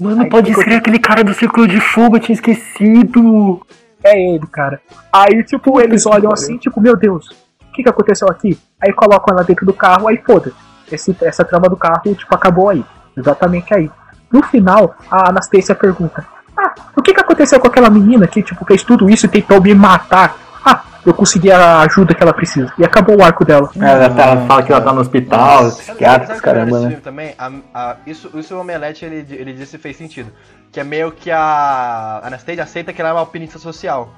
Mano, Aí pode ser aquele cara do Círculo de Fogo, eu tinha esquecido. É ele, cara. Aí, tipo, eles olham assim, tipo, meu Deus, o que, que aconteceu aqui? Aí colocam ela dentro do carro, aí foda. Esse, essa trama do carro, tipo, acabou aí. Exatamente aí. No final, a Anastasia pergunta: Ah, o que, que aconteceu com aquela menina que, tipo, fez tudo isso e tentou me matar? Ah, eu consegui a ajuda que ela precisa. E acabou o arco dela. Ela, tá- ela fala que ela tá no hospital, psiquiatra, é caramba, né? também? A- a- isso, isso o Omelete ele, ele disse fez sentido. Que é meio que a Anastasia aceita que ela é uma alpinista social.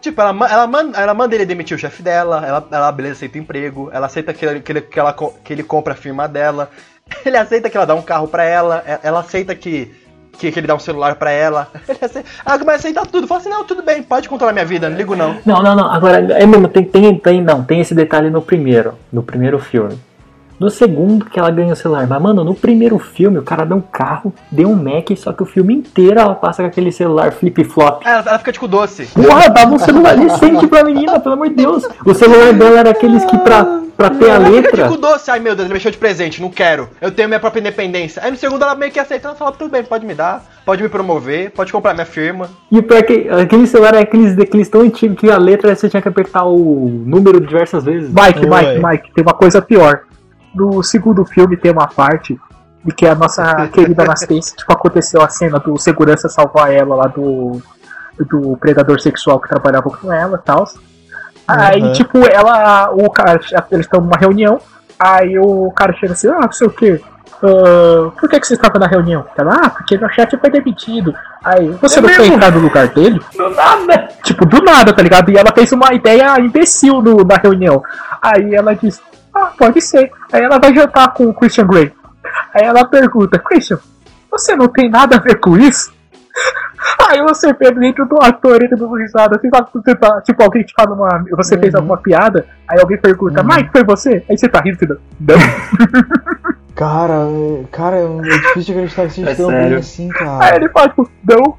Tipo, ela, ela, manda, ela manda ele demitir o chefe dela, ela, ela beleza, aceita o emprego, ela aceita que ele, que, ele, que, ela, que ele compra a firma dela, ele aceita que ela dá um carro pra ela, e- ela aceita que, que, que ele dá um celular pra ela. Ele aceita, ela começa a aceitar tudo, fala assim, não, tudo bem, pode controlar minha vida, não ligo não. Não, não, não. Agora, é mesmo, tem, tem, tem, não, tem esse detalhe no primeiro, no primeiro filme. No segundo que ela ganha o celular. Mas, mano, no primeiro filme o cara deu um carro, deu um Mac, só que o filme inteiro ela passa com aquele celular flip-flop. Ela, ela fica tipo doce. Porra, dava um celular decente pra menina, pelo amor de Deus. O celular dela era aqueles que pra, pra ter a Ela fica letra. tipo doce, ai meu Deus, ele me deixou de presente, não quero. Eu tenho minha própria independência. Aí no segundo ela meio que aceita, ela fala, tudo bem, pode me dar, pode me promover, pode comprar minha firma. E o pior é que aquele celular é aqueles, aqueles tão antigos que a letra você tinha que apertar o número diversas vezes. Mike, Oi. Mike, Mike, tem uma coisa pior. No segundo filme tem uma parte de que a nossa querida Anastasia, tipo, aconteceu a cena do segurança salvar ela lá do, do predador sexual que trabalhava com ela e tal. Aí, Uhum. tipo, ela, o cara, eles estão numa reunião, aí o cara chega assim, ah, não sei o que, por que, que você estava na reunião? Ela, ah, porque meu chefe foi demitido. Aí, você É não mesmo? entrar no lugar dele? Do nada! Tipo, do nada, tá ligado? E ela fez uma ideia imbecil no- na reunião. Aí ela diz, ah, pode ser. Aí ela vai jantar com o Christian Grey. Aí ela pergunta, Christian, você não tem nada a ver com isso? Aí você vê dentro do ator, ele dando risada, assim, sabe, você tá, tipo, alguém te fala uma. Você fez alguma piada, aí alguém pergunta, Mike, foi você? Aí você tá rindo, você não. Não. Cara, é- cara, é difícil acreditar que vocês É estão bem assim, Aí cara. ele fala, tipo, não.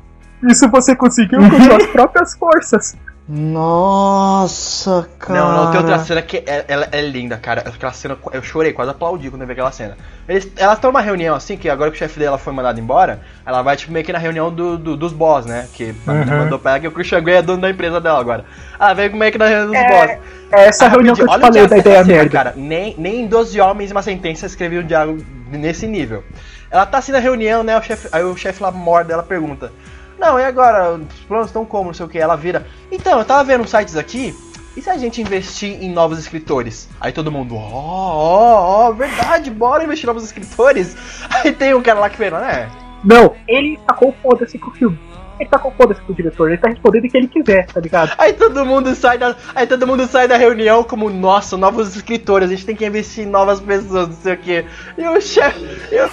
Isso você conseguiu com suas próprias forças. Nossa, cara. Não, não, tem outra cena que é, ela é linda, cara. Aquela cena, eu chorei, quase aplaudi quando eu vi aquela cena. Eles, elas estão numa reunião assim, que agora que o chefe dela foi mandado embora, ela vai tipo meio que na reunião do, do- dos boss, né? Que a menina mandou pra ela que o Christian Grey é dono da empresa dela agora. Ela veio meio que na reunião dos É, boss. É essa reunião que eu te falei ela da ideia fascina, merda. Cara, nem, nem 12 homens e uma sentença escreviam um diálogo nesse nível. Ela tá assim na reunião, né? O chefe, aí o chefe lá morda, ela pergunta: Não, e agora? Os planos estão como? Não sei o que. Ela vira: Então, eu tava vendo sites aqui. E se a gente investir em novos escritores? Aí todo mundo, ó, ó, ó, verdade, bora investir em novos escritores. Aí tem um cara lá que fala, né? Não, ele tacou foda-se com o filme. Ele foda-se com o diretor, ele tá respondendo o que ele quiser, tá ligado? Aí todo mundo sai da, aí todo mundo sai da reunião como, nossa, novos escritores, a gente tem que investir em novas pessoas, não sei o que. E o chefe,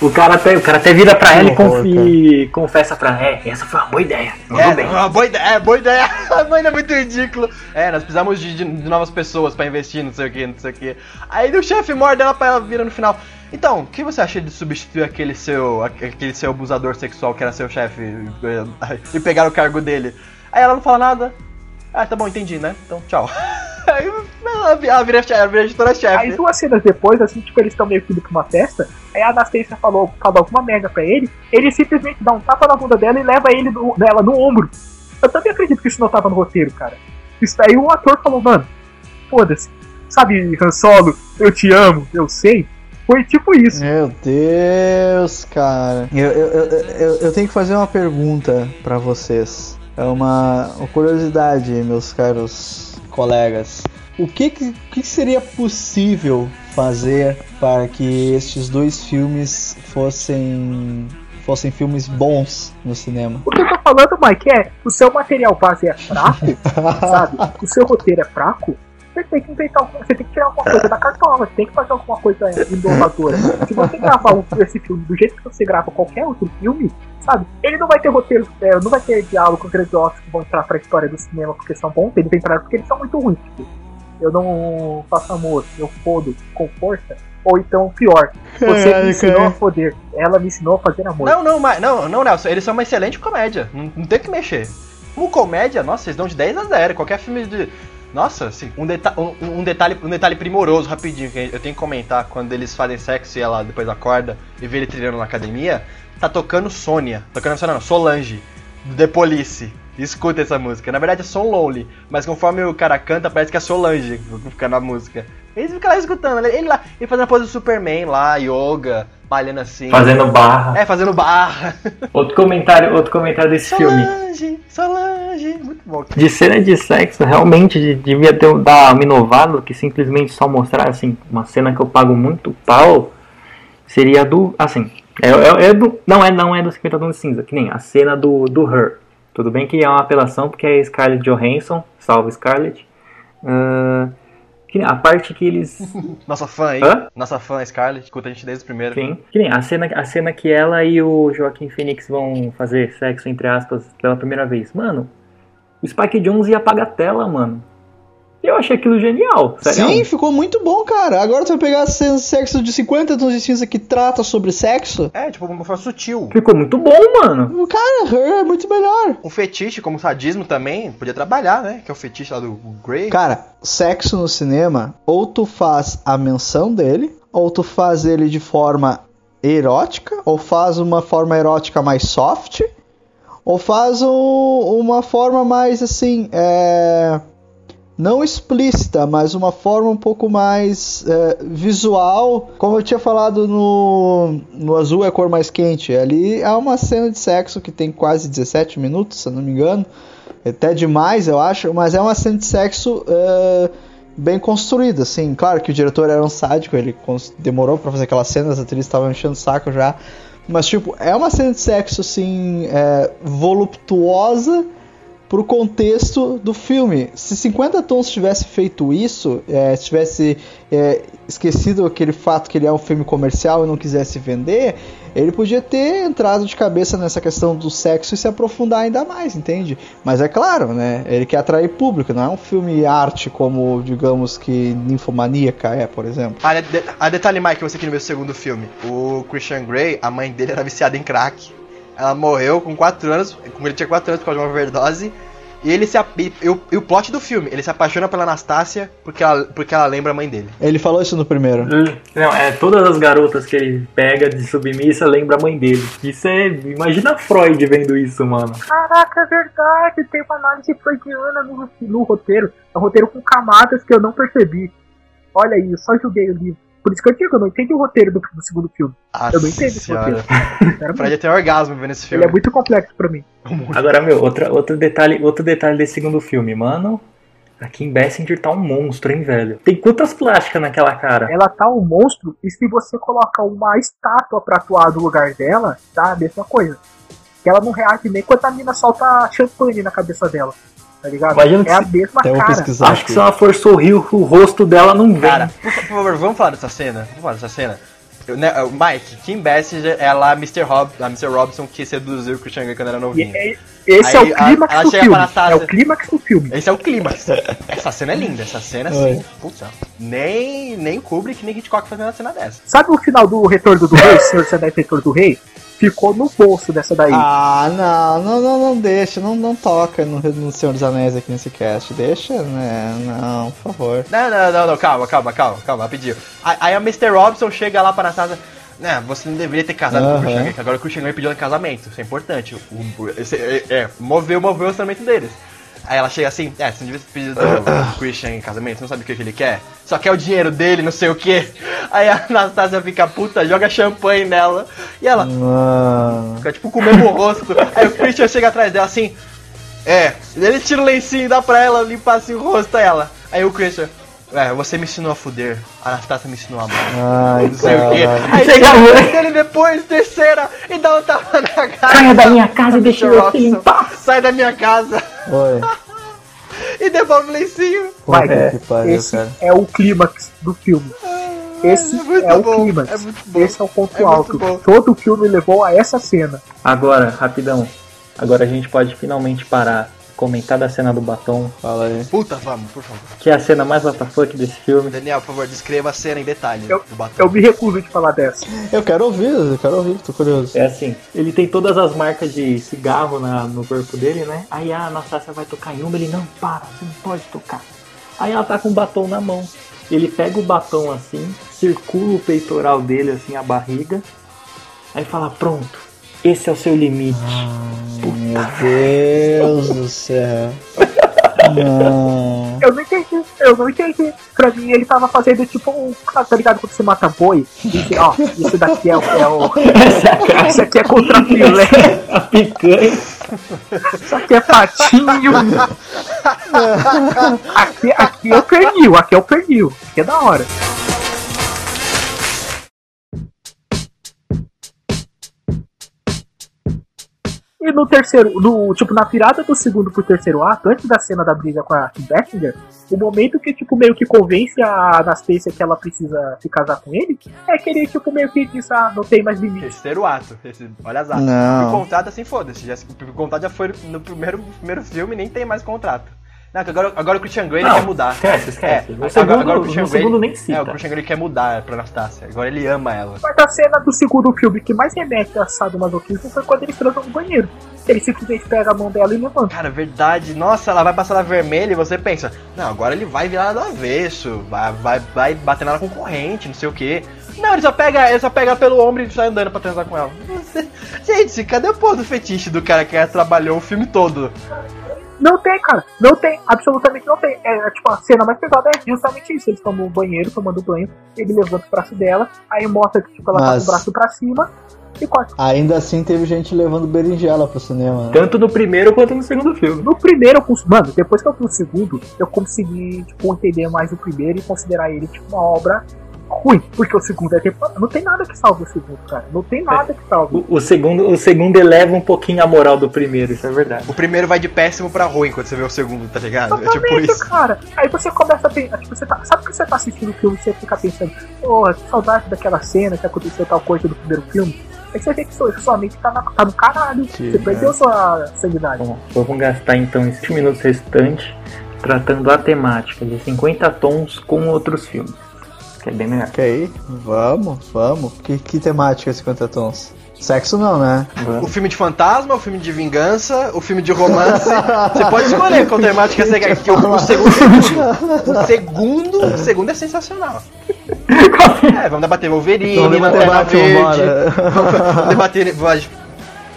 o O cara até, o cara até vira pra ela e, confessa pra ela, é, essa foi uma boa ideia. É, bem. uma boa ideia, é, boa ideia. A mãe é muito ridículo. É, nós precisamos de, de- de novas pessoas pra investir, não sei o que, não sei o que. Aí o chefe morde ela pra ela vira no final. Então, o que você acha de substituir aquele seu aquele seu abusador sexual que era seu chefe eh, e pegar o cargo dele? Aí ela não fala nada. Ah, tá bom, entendi, né? Então, tchau. Aí ela vi- ela vira, chefe, ela vira Aí editora-chefe. duas cenas depois, assim, tipo, eles estão meio que indo pra uma festa, aí a Anastasia falou, falou alguma merda pra ele, ele simplesmente dá um tapa na bunda dela e leva ele dela no ombro. Eu também acredito que isso não tava no roteiro, cara. Isso daí o ator falou, mano, foda-se. Sabe, Han Solo, eu te amo, eu sei. Foi tipo isso. Meu Deus, cara. Eu, eu, eu, eu, eu tenho que fazer uma pergunta pra vocês. É uma, uma curiosidade, meus caros colegas. O que, que, que seria possível fazer para que estes dois filmes fossem fossem filmes bons no cinema? O que eu tô falando, Mike, é, o seu material base é fraco, sabe? O seu roteiro é fraco, você tem que inventar alguma, você tem que tirar alguma coisa da cartola, você tem que fazer alguma coisa inovadora. Se você gravar um- esse filme do jeito que você grava qualquer outro filme, sabe? Ele não vai ter roteiro, é, não vai ter diálogo grandiosos que vão entrar pra história do cinema porque são bons, eles entraram porque eles são muito ruins. Tipo, eu não faço amor, eu fodo com força. Ou então, pior, você me Caralho, ensinou cara. a foder, ela me ensinou a fazer amor. Não, não, mas, não, não, Nelson, eles são uma excelente comédia. Não, não tem que mexer. Como comédia, nossa, vocês dão de 10 a 0. Qualquer filme de. Nossa, assim, um, deta um, um detalhe, um detalhe primoroso, rapidinho, que eu tenho que comentar quando eles fazem sexo e ela depois acorda e vê ele treinando na academia, tá tocando Sônia. Tocando Sônia não, Solange, do The Police. Escuta essa música. Na verdade é So Lonely, mas conforme o cara canta, parece que é Solange que fica na música. Eles ficam lá escutando, ele, ele lá, ele fazendo a pose do Superman lá, yoga, malhando assim. Fazendo barra. É, fazendo barra. Outro comentário, outro comentário desse filme. Solange, Solange, muito bom. De cena de sexo, realmente de- devia ter dar uma inovada que simplesmente só mostrar assim, uma cena que eu pago muito pau seria do. Assim. É, é- é do. Não é, não é do 50 tons de cinza, que nem a cena do, do Her. Tudo bem que é uma apelação porque é Scarlett Johansson, salve Scarlett. Ah, que nem a parte que eles. Nossa fã aí. Hã? Nossa fã Scarlett, escuta a gente desde o primeiro. Sim. Que nem a cena, a cena que ela e o Joaquim Phoenix vão fazer sexo, entre aspas, pela primeira vez. Mano, o Spike Jones ia apagar a tela, mano. Eu achei aquilo genial. Sério? Sim, ficou muito bom, cara. Agora tu vai pegar a cena de sexo de 50 tons de cinza que trata sobre sexo. É, tipo, uma forma sutil. Ficou muito bom, mano. Cara, Her é muito melhor. Um fetiche, como sadismo também, podia trabalhar, né? Que é o fetiche lá do Grey. Cara, sexo no cinema, ou tu faz a menção dele, ou tu faz ele de forma erótica, ou faz uma forma erótica mais soft, ou faz um- uma forma mais assim, é, não explícita, mas uma forma um pouco mais é, visual. Como eu tinha falado no, no Azul é a cor mais quente, ali é uma cena de sexo que tem quase 17 minutos, se eu não me engano. Até demais, eu acho, mas é uma cena de sexo é, bem construída, assim. Claro que o diretor era um sádico, ele demorou pra fazer aquela cena, as atrizes estavam enchendo o saco já. Mas, tipo, é uma cena de sexo, assim, é, voluptuosa pro contexto do filme. Se 50 Tons tivesse feito isso, é, se tivesse é, esquecido aquele fato que ele é um filme comercial e não quisesse vender, ele podia ter entrado de cabeça nessa questão do sexo e se aprofundar ainda mais, entende? Mas é claro, né? Ele quer atrair público, não é um filme arte como, digamos que Ninfomaníaca é, por exemplo. Ah, de- a detalhe mais que você aqui no meu segundo filme. O Christian Grey, a mãe dele era viciada em crack. Ela morreu com 4 anos, como ele tinha 4 anos por causa de uma overdose. E ele se ap- e, e o, e o plot do filme, ele se apaixona pela Anastácia porque ela, porque ela lembra a mãe dele. Ele falou isso no primeiro. Não, é todas as garotas que ele pega de submissa lembra a mãe dele. Isso é. Imagina Freud vendo isso, mano. Caraca, é verdade. Tem uma análise freudiana no, no roteiro. É um roteiro com camadas que eu não percebi. Olha aí, eu só joguei o livro. Por isso que eu digo, eu não entendi o roteiro do, do segundo filme. Nossa Eu não entendo esse senhora. roteiro. Sinceramente, Fred ia ter orgasmo vendo esse Ele filme. é muito complexo pra mim. Agora, meu, outra, outro, detalhe, outro detalhe desse segundo filme, mano. A Kim Basinger tá um monstro, hein, velho? Tem quantas plásticas naquela cara? Ela tá um monstro e se você coloca uma estátua pra atuar no lugar dela, tá a mesma coisa. Que ela não reage nem quando a mina solta champanhe na cabeça dela. Tá ligado? Imagina que é a mesma cara. pesquisar Acho que se ela for sorrir, o rosto dela não vem. Cara, por, favor, vamos falar dessa cena. Vamos falar dessa cena. Eu, né, o Mike, Kim Basinger é lá a Mr. Rob, a Mr. Robson que seduziu o Christian Grey quando era E novinho. é- esse Aí, é o clímax a- ela do filme. É o clímax do filme. Esse é o clímax. Essa cena é linda, essa cena assim, Oi. puta. Nem, nem Kubrick, nem Hitchcock fazendo uma cena dessa. Sabe o final do Retorno do Rei, Senhor Sedai Retorno do Rei? Ficou no bolso dessa daí. Ah, não, não, não, não deixa, não, não toca no, no Senhor dos Anéis aqui nesse cast. Deixa, né? Não, por favor. Não, não, não, não, calma, calma, calma, calma, rapidinho. Aí a Mr. Robson chega lá pra Anastasia. Né, você não deveria ter casado com o. Christian Grey, que agora o Christian Grey pediu em casamento, isso é importante. O, é, é, moveu, moveu o relacionamento deles. Aí ela chega assim, é, você não devia ter pedido o Christian em casamento, você não sabe o que que ele quer? Só quer o dinheiro dele, não sei o que. Aí a Anastasia fica puta, joga champanhe nela, e ela Não. fica tipo com o mesmo rosto. Aí o Christian chega atrás dela assim, é, ele tira o lencinho e dá pra ela limpar assim o rosto a ela. Aí o Christian, é, você me ensinou a fuder, a Anastasia me ensinou a amar. Ai, Não sei o quê. Aí chega dele depois, terceira, e dá um tapa na cara. Saia da minha casa e deixa eu limpar. Sai da minha casa Oi. e devolve o lencinho. Vai, que pariu, Esse cara. é o clímax do filme. Esse é muito é o bom, clímax. é muito bom. Esse é o ponto É alto. Todo o filme levou a essa cena. Agora, rapidão. Agora a gente pode finalmente parar. Comentar da cena do batom, Fala aí. Puta, vamos, por favor. que é a cena mais WTF desse filme. Daniel, por favor, descreva a cena em detalhe Eu, do batom. eu me recuso de falar dessa. Eu quero ouvir, eu quero ouvir, tô curioso. É assim, ele tem todas as marcas de cigarro na- no corpo dele, né? Aí a Anastasia vai tocar em uma, ele não para, você não pode tocar. Aí ela tá com o batom na mão. Ele pega o batom assim, circula o peitoral dele, assim, a barriga. Aí fala, pronto, esse é o seu limite. Meu Deus do céu. Não. Eu não entendi, eu não entendi. Pra mim ele tava fazendo tipo um. Tá ligado quando você mata boi? E, ó, isso daqui é, o- é o. Isso aqui é contra filé, A picanha. isso aqui é patinho. Aqui, aqui é o pernil, aqui é o pernil. Aqui é da hora. E no terceiro, no, tipo, na virada do segundo pro terceiro ato, antes da cena da briga com a Kim Basinger, o momento que, tipo, meio que convence a Anastasia que ela precisa se casar com ele, é que ele, tipo, meio que diz, ah, não tem mais limite. Terceiro ato. Esse, olha as atas. Não. O contrato assim, foda-se. Já, o contrato já foi no primeiro, primeiro filme nem tem mais contrato. Não, agora, agora o Christian Grey ele Não, quer mudar. esquece, esquece. É, O agora, segundo- agora o o Christian segundo Grey, nem cita. É, o Christian Grey quer mudar pra Anastasia. Agora ele ama ela. Mas a cena do segundo filme que mais remete a sadomasoquismo foi quando eles transam no banheiro. Ele simplesmente pega a mão dela e levanta. Cara, verdade. Nossa, ela vai passar na vermelha e você pensa, não, agora ele vai virar do avesso, vai, vai, vai bater na concorrente, não sei o que. Não, ele só pega, ele só pega pelo ombro e sai andando pra transar com ela. Gente, cadê o pô do fetiche do cara que trabalhou o filme todo? Não tem, cara. Não tem. Absolutamente não tem. É, é, tipo, a cena mais pesada é justamente isso. Eles estão no banheiro, tomando banho. Ele levanta o braço dela. Aí mostra que tipo, ela tá Mas- com o braço pra cima. E corta. Ainda assim teve gente levando berinjela pro cinema. né? Tanto no primeiro quanto no segundo filme. No primeiro, eu cons- mano, depois que eu vi o segundo, eu consegui, tipo, entender mais o primeiro e considerar ele, tipo, uma obra ruim. Porque o segundo é tipo, não tem nada que salve o segundo, cara. Não tem nada que salve. O, o segundo, o segundo eleva um pouquinho a moral do primeiro, isso é verdade. O primeiro vai de péssimo pra ruim quando você vê o segundo, tá ligado? É tipo Totalmente, isso. cara. Aí você começa a pensar, tipo, você tá, sabe que você tá assistindo o filme e você fica pensando, porra, que saudade daquela cena que aconteceu tal coisa do primeiro filme. Aí você vê que sua, sua mente tá, na- tá no caralho. Sim, você perdeu sua sanidade. Bom, vamos gastar então esses minutos restantes tratando a temática de 50 tons com outros filmes. Que é bem melhor. Ok, vamos, vamos. Que, que temática 50 tons? Sexo não, né? O filme de fantasma, o filme de vingança, o filme de romance. Você pode escolher qual temática você quer. Que o, o segundo é. O segundo, o segundo é sensacional. É, vamos debater Wolverine, Vamos debater Verde. Vamos debater vamos-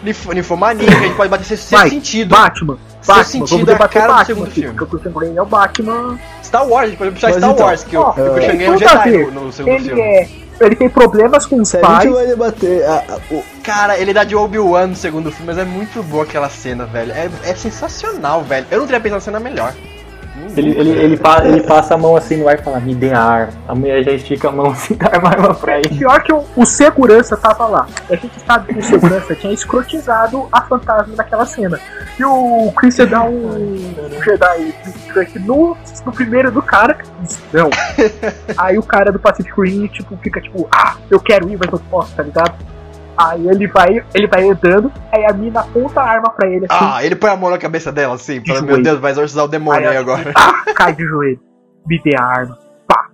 Ninfo- Ninfomaníaca, a gente pode bater se se Vai, sentido. Batman. Batman, sentido vamos a cara do Batman, segundo aqui, filme. Porque o Christian é o Batman. Star Wars, a gente pode puxar Mas Star então, Wars, que o, Ó, que o Christian tem Grey é um tudo a Jedi no, no segundo Ele filme. é. Ele tem problemas com os Se a pais. gente vai debater. a- a- o- Cara, ele dá de Obi-Wan no segundo filme, mas é muito boa aquela cena, velho. É, é sensacional, velho. Eu não teria pensado na cena melhor. Ele, ele, ele, pa- ele passa a mão assim no ar e fala, me dê a arma. A mulher já estica a mão assim, dá a arma pra ele. Pior que o, o segurança tava lá. A gente sabe que o segurança tinha escrotizado a fantasma naquela cena. E o Christian dá um, um Jedi no, no primeiro do cara. Não. Aí o cara do Pacific Rim, tipo, fica tipo, ah, eu quero ir, mas não posso, tá ligado? Aí ele vai, ele vai andando, aí a mina aponta a arma pra ele assim, Ah, ele põe a mão na cabeça dela assim, fala, De meu joelho. Deus, vai exorcizar o demônio aí Aí, agora. ah, cai de joelho, me dê a arma, pá.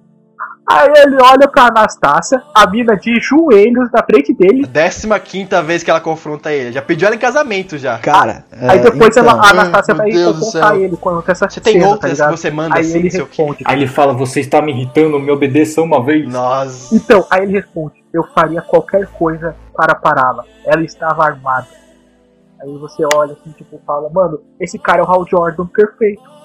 Aí ele olha pra Anastácia, a mina de joelhos na frente dele, Décima quinta vez que ela confronta ele. Já pediu ela em casamento já. Cara. Aí é, depois então, ela, a Anastácia meu vai confrontar ele quanto essa Você tem cena, tá outras que ligado? você manda Aí assim, ele sei o quê. responde. Aí ele fala, você está me irritando, me obedeça uma vez. Nossa. Então, aí ele responde, eu faria qualquer coisa para pará-la. Ela estava armada. Aí você olha assim, tipo, fala, mano, esse cara é o Hal Jordan perfeito.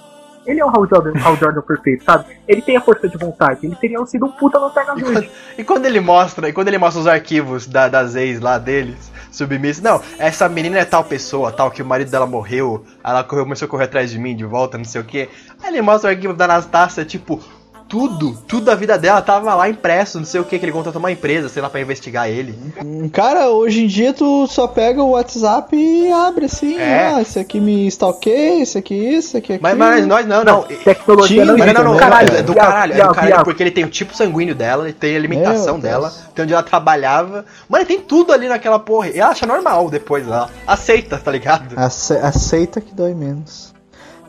Ele é o Hal Jordan, Hal Jordan perfeito, sabe? Ele tem a força de vontade, ele teria sido um puta lanterna verde. E quando ele mostra, e quando ele mostra os arquivos da, das ex lá deles, submissos, não, essa menina é tal pessoa, tal, que o marido dela morreu, ela correu, começou a correr atrás de mim de volta, não sei o que. Aí ele mostra o arquivo da Anastácia, tipo, tudo, tudo da vida dela tava lá impresso, não sei o que, que ele contratou uma empresa, sei lá, pra investigar ele. Hum, Cara, hoje em dia tu só pega o WhatsApp e abre assim. É. Ah, esse aqui me stalkeia, esse aqui isso, esse aqui Mas, mas nós não, não. Tecnologia Tinha, não não, não, não, também, caralho, cara. é do caralho, é do caralho, porque ele tem o tipo sanguíneo dela, ele tem a alimentação dela, tem onde ela trabalhava. Mano, ele tem tudo ali naquela porra. E ela acha normal depois, ela aceita, tá ligado? Ace- aceita que dói menos.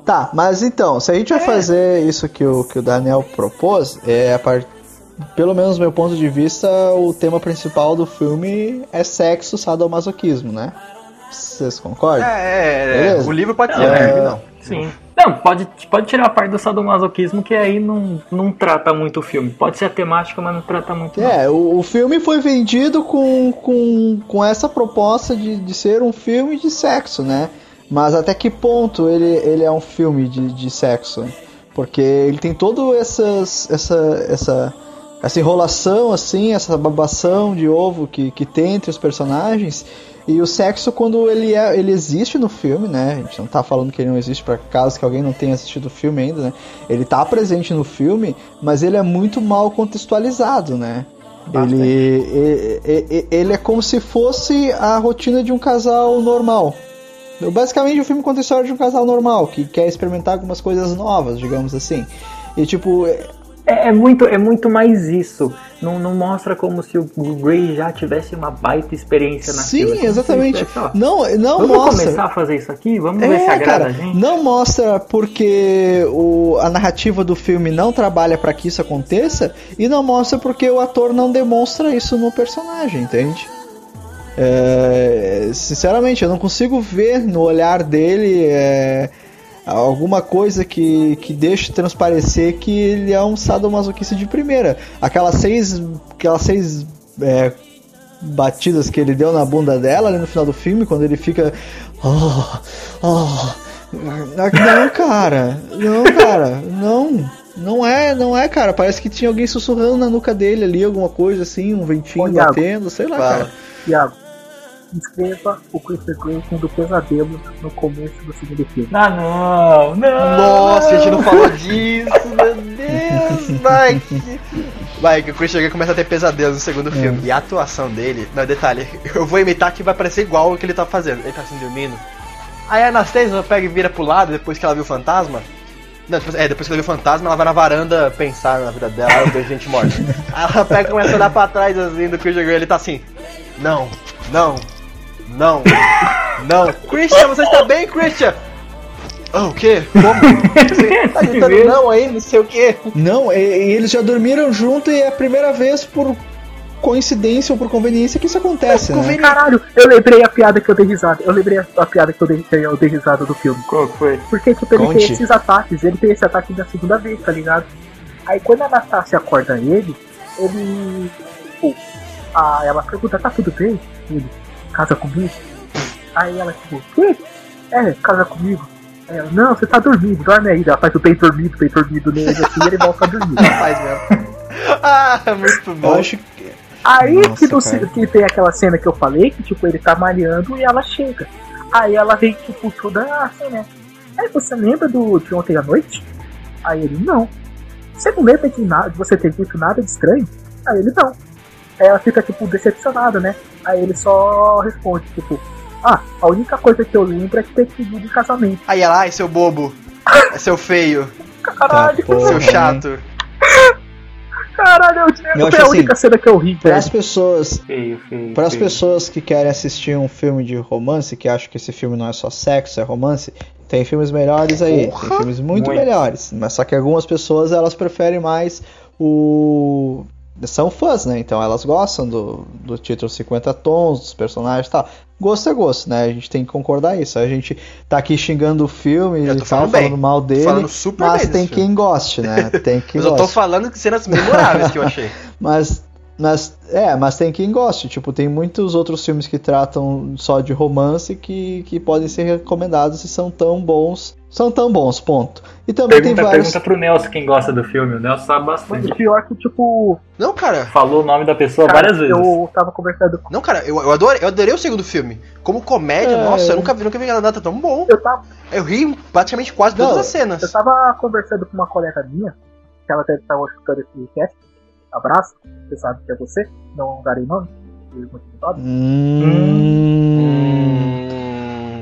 Tá, mas então, se a gente vai fazer isso que o, que o Daniel propôs, é a part... pelo menos do meu ponto de vista, o tema principal do filme é sexo, sadomasoquismo, né? Vocês concordam? É, é, é, o livro pode ser, É. não. Sim. Não, pode, pode tirar a parte do sadomasoquismo, que aí não, não trata muito o filme. Pode ser a temática, mas não trata muito. É, o, o filme foi vendido com, com, com essa proposta de, de ser um filme de sexo, né? Mas até que ponto ele, ele é um filme de, de sexo? Porque ele tem todo essas, essa, essa, essa enrolação, assim, essa babação de ovo que, que tem entre os personagens. E o sexo, quando ele, é, ele existe no filme, né? A gente não tá falando que ele não existe para caso que alguém não tenha assistido o filme ainda, né? Ele tá presente no filme, mas ele é muito mal contextualizado, né? Ele, e- e- e- ele é como se fosse a rotina de um casal normal. Basicamente, o filme conta a história de um casal normal que quer experimentar algumas coisas novas, digamos assim. E tipo, É, é muito, é muito mais isso. Não, não mostra como se o Ray já tivesse uma baita experiência naquilo. sim, É se exatamente. tivesse, ó, Não, não Vamos mostra. começar a fazer isso aqui? Vamos ver se É, agrada cara, a gente? não mostra porque o, a narrativa do filme não trabalha pra que isso aconteça e não mostra porque o ator não demonstra isso no personagem, entende? É, sinceramente, eu não consigo ver no olhar dele é, alguma coisa que, que deixe transparecer que ele é um sadomasoquista de primeira. Aquelas seis, aquelas seis é, batidas que ele deu na bunda dela ali no final do filme, quando ele fica. Oh, oh. Não, cara. Não, cara. Não. Não é, não é, cara. Parece que tinha alguém sussurrando na nuca dele ali, alguma coisa assim, um ventinho Ô, Iago. batendo, sei lá, Fala. cara. Thiago, escreva o Christopher Grayson do pesadelo no começo do segundo filme. Ah, não, não. Nossa, a gente não falou disso, meu Deus, Vai, que o Christian Grey começa a ter pesadelos no segundo filme. E a atuação dele, não, detalhe, eu vou imitar que vai parecer igual o que ele tá fazendo. Ele tá assim dormindo. Aí a Anastasia pega e vira pro lado depois que ela viu o fantasma. Não, depois, é, depois que ela viu o fantasma, ela vai na varanda pensar na vida dela, eu vejo gente morta. Aí ela pega e começa a olhar pra trás assim do Christian Grey, ele tá assim. Não, não, não, não. Christian, você está bem, Christian? Ah, o quê? Como? Você tá gritando não aí, não sei o quê. Não, e, e eles já dormiram junto e é a primeira vez por coincidência ou por conveniência que isso acontece, né? Caralho, eu lembrei a piada que eu dei risada. Eu lembrei a, a piada que eu dei, que eu dei risada do filme. Qual foi? Porque, tipo, ele Conte. tem esses ataques. Ele tem esse ataque da segunda vez, tá ligado? Aí quando a Anastasia acorda ele, ele. Tipo, a, ela pergunta, tá tudo bem? Ele, casa comigo? Aí ela, tipo, que? É, casa comigo. Aí ela, não, você tá dormindo, dorme aí. Ela faz o bem dormido, bem dormido nele, assim, e ele volta a dormir. Faz mesmo. ah, muito Eu bom. acho que. Aí Nossa, que, que tem aquela cena que eu falei, que tipo, ele tá malhando e ela chega. Aí ela vem, tipo, toda assim, né? Aí você lembra do de ontem à noite? Aí ele, não. Você não lembra de nada, de você ter dito nada de estranho? Aí ele, não. Aí ela fica, tipo, decepcionada, né? Aí ele só responde, tipo, ah, a única coisa que eu lembro é que ter pedido em casamento. Aí ela, ai, seu bobo. É seu feio. Caralho, Tá, porra, seu chato. caralho, eu, Eu acho foi a assim, única cena que eu ri, Para velho. as pessoas. Para as pessoas que querem assistir um filme de romance, que acham que esse filme não é só sexo, é romance, tem filmes melhores aí, tem filmes muito Muito. melhores. Mas só que algumas pessoas elas preferem mais o são fãs, né? Então elas gostam do, do título 50 tons, dos personagens e tal. Gosto é gosto, né? A gente tem que concordar isso. A gente tá aqui xingando o filme e tal, falando bem. falando mal dele, falando super mas bem tem desse filme. quem goste, né? Tem quem Mas eu tô goste. falando de cenas memoráveis que eu achei. Mas, mas, é, mas tem quem goste. Tipo, tem muitos outros filmes que tratam só de romance que, que podem ser recomendados e são tão bons. São tão bons, ponto. E também Pergunta, tem vários. pergunta pro Nelson quem gosta do filme. O Nelson sabe Mas bastante. o pior é que, tipo, Não, cara. Falou o nome da pessoa cara, várias vezes. eu tava conversando com Não, cara, eu, eu, adorei, eu adorei o segundo filme. Como comédia, É. nossa, eu nunca vi, nunca vi nada tão bom. eu tava Eu ri praticamente quase todas Não, as cenas. Eu tava conversando com uma colega minha, que ela deve estar escutando esse cast. Abraço, você sabe que é você, não darei nome. Hum, Hum.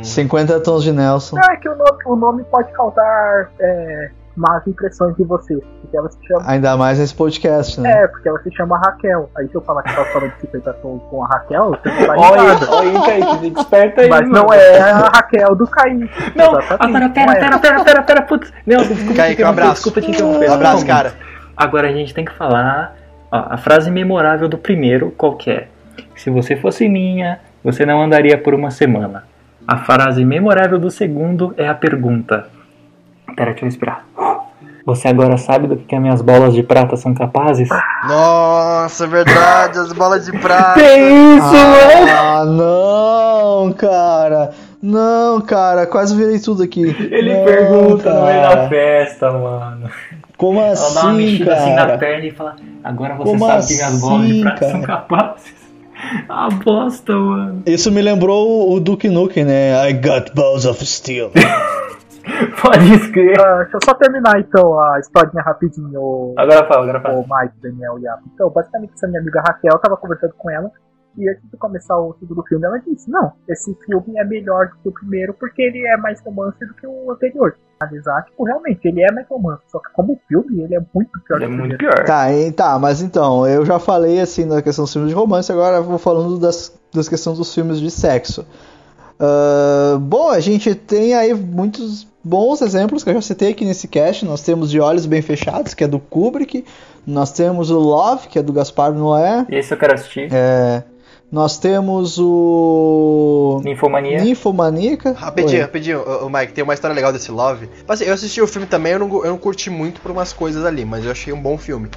50 tons de Nelson. É que o nome, o nome pode causar é, más impressões de você, porque ela se chama. Ainda mais nesse podcast, né? É, porque ela se chama Raquel. Aí se eu falar que tava falando de 50 tons com a Raquel, você não vai Olha olha aí, Kaique, desperta aí. Mas mano. não é a Raquel do Caim. Não, agora pera, não pera, pera, pera, pera, putz. Nelson, desculpa Kaique, te um abraço. desculpa te interromper. Um abraço, cara. Agora a gente tem que falar a frase memorável do primeiro, qual que é? Se você fosse minha, você não andaria por uma semana. A frase memorável do segundo é a pergunta. Pera, deixa eu respirar. Você agora sabe do que, que as minhas bolas de prata são capazes? Nossa, é verdade, as bolas de prata. Que isso, mano? Ah, não, cara. Não, cara, quase virei tudo aqui. Ele Não, pergunta no meio cara. da festa, mano. Como Ela dá uma assim, mexida assim na cara? perna e fala: Agora você Como sabe que minhas bolas de assim, prata são cara? capazes. A bosta, mano. Isso me lembrou o Duke Nukem, né? I got balls of steel. Pode escrever. Ah, deixa eu só terminar então a historinha rapidinho, o, Agora fala, agora fala. o Mike, Daniel e a. Então, basicamente, essa minha amiga Raquel tava conversando com ela E antes de começar o segundo filme, ela disse: Não, esse filme é melhor do que o primeiro porque ele é mais romance do que o anterior. Analisar, tipo, realmente, ele é mais romance. Só que como filme, ele é muito pior Ele é que o muito pior. Tá, e- tá, mas então, eu já falei assim na questão dos filmes de romance, agora eu vou falando das, das questões dos filmes de sexo. Ah, bom, a gente tem aí muitos bons exemplos que eu já citei aqui nesse cast. Nós temos De Olhos Bem Fechados, que é do Kubrick. Nós temos o Love, que é do Gaspar Noé. Esse eu quero assistir. É, nós temos o Ninfomania. Ninfomaníaca. Rapidinho, Oi. rapidinho, ô, Mike, tem uma história legal desse Love. Assim, eu assisti o filme também, eu não, eu não curti muito por umas coisas ali, mas eu achei um bom filme.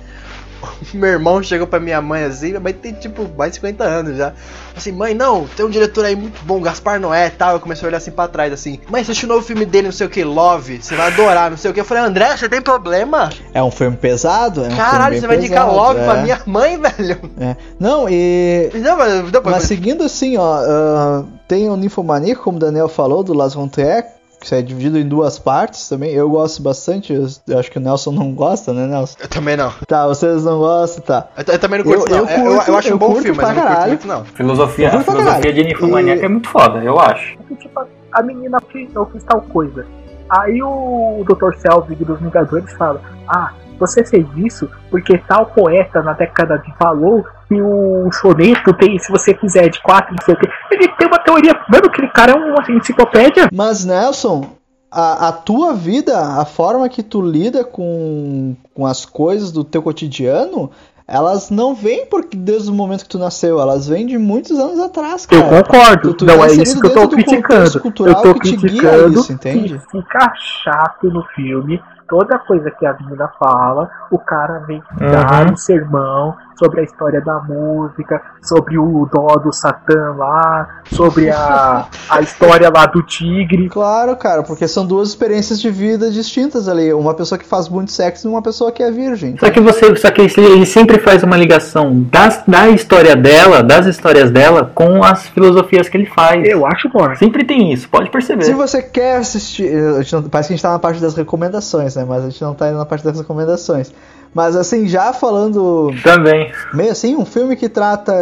Meu irmão chegou pra minha mãe assim, minha mãe tem tipo mais de 50 anos já. Assim, mãe, não, tem um diretor aí muito bom, Gaspar Noé e tal. Eu comecei a olhar assim pra trás, assim, mãe, você assistiu o novo filme dele, não sei o que, Love, você vai adorar, não sei o que. Eu falei, André, você tem problema? É um filme pesado? É um Caralho, você vai indicar Love é, pra minha mãe, velho? é. Não, e Não, mas depois. Mas seguindo assim, ó, ah, tem o Ninfomaníaco, como o Daniel falou, do Las von Trier, que é dividido em duas partes também. Eu gosto bastante, eu, acho que o Nelson não gosta, né, Nelson? Eu também não. Tá, vocês não gostam, tá. Eu, eu também não curto, Eu- não. eu Eu, eu, curto- eu acho um bom filme, mas eu não curto muito, não. Filosofia, a filosofia de Ninfomaníaca E- é muito foda, eu acho. Tipo, a menina fez, eu fiz tal coisa. Aí o Dr. Selvig dos Vingadores fala: Ah, você fez isso porque tal poeta na década de falou que o soneto tem, se você fizer de quatro, não sei o que. Ele tem uma teoria. Mano, aquele cara é uma enciclopédia. Mas, Nelson, a, a tua vida, a forma que tu lida com, com as coisas do teu cotidiano, elas não vêm porque desde o momento que tu nasceu, elas vêm de muitos anos atrás, Eu cara. concordo, Tu- tu não é inserido isso que eu tô criticando. cultural Eu tô que te guia criticando isso, entende? que fica chato no filme. Toda coisa que a menina fala, o cara vem dar Uhum. um sermão sobre a história da música, sobre o dó do Satã lá, sobre a, a história lá do tigre. Claro, cara, porque são duas experiências de vida distintas ali. Uma pessoa que faz muito sexo e uma pessoa que é virgem. Só que você, só que ele sempre faz uma ligação das, da história dela, das histórias dela, com as filosofias que ele faz. Eu acho bom. Sempre tem isso, pode perceber. Se você quer assistir. a gente não- parece que a gente tá na parte das recomendações, né? Mas a gente não tá indo na parte das recomendações. Mas assim, já falando Também. meio assim, um filme que trata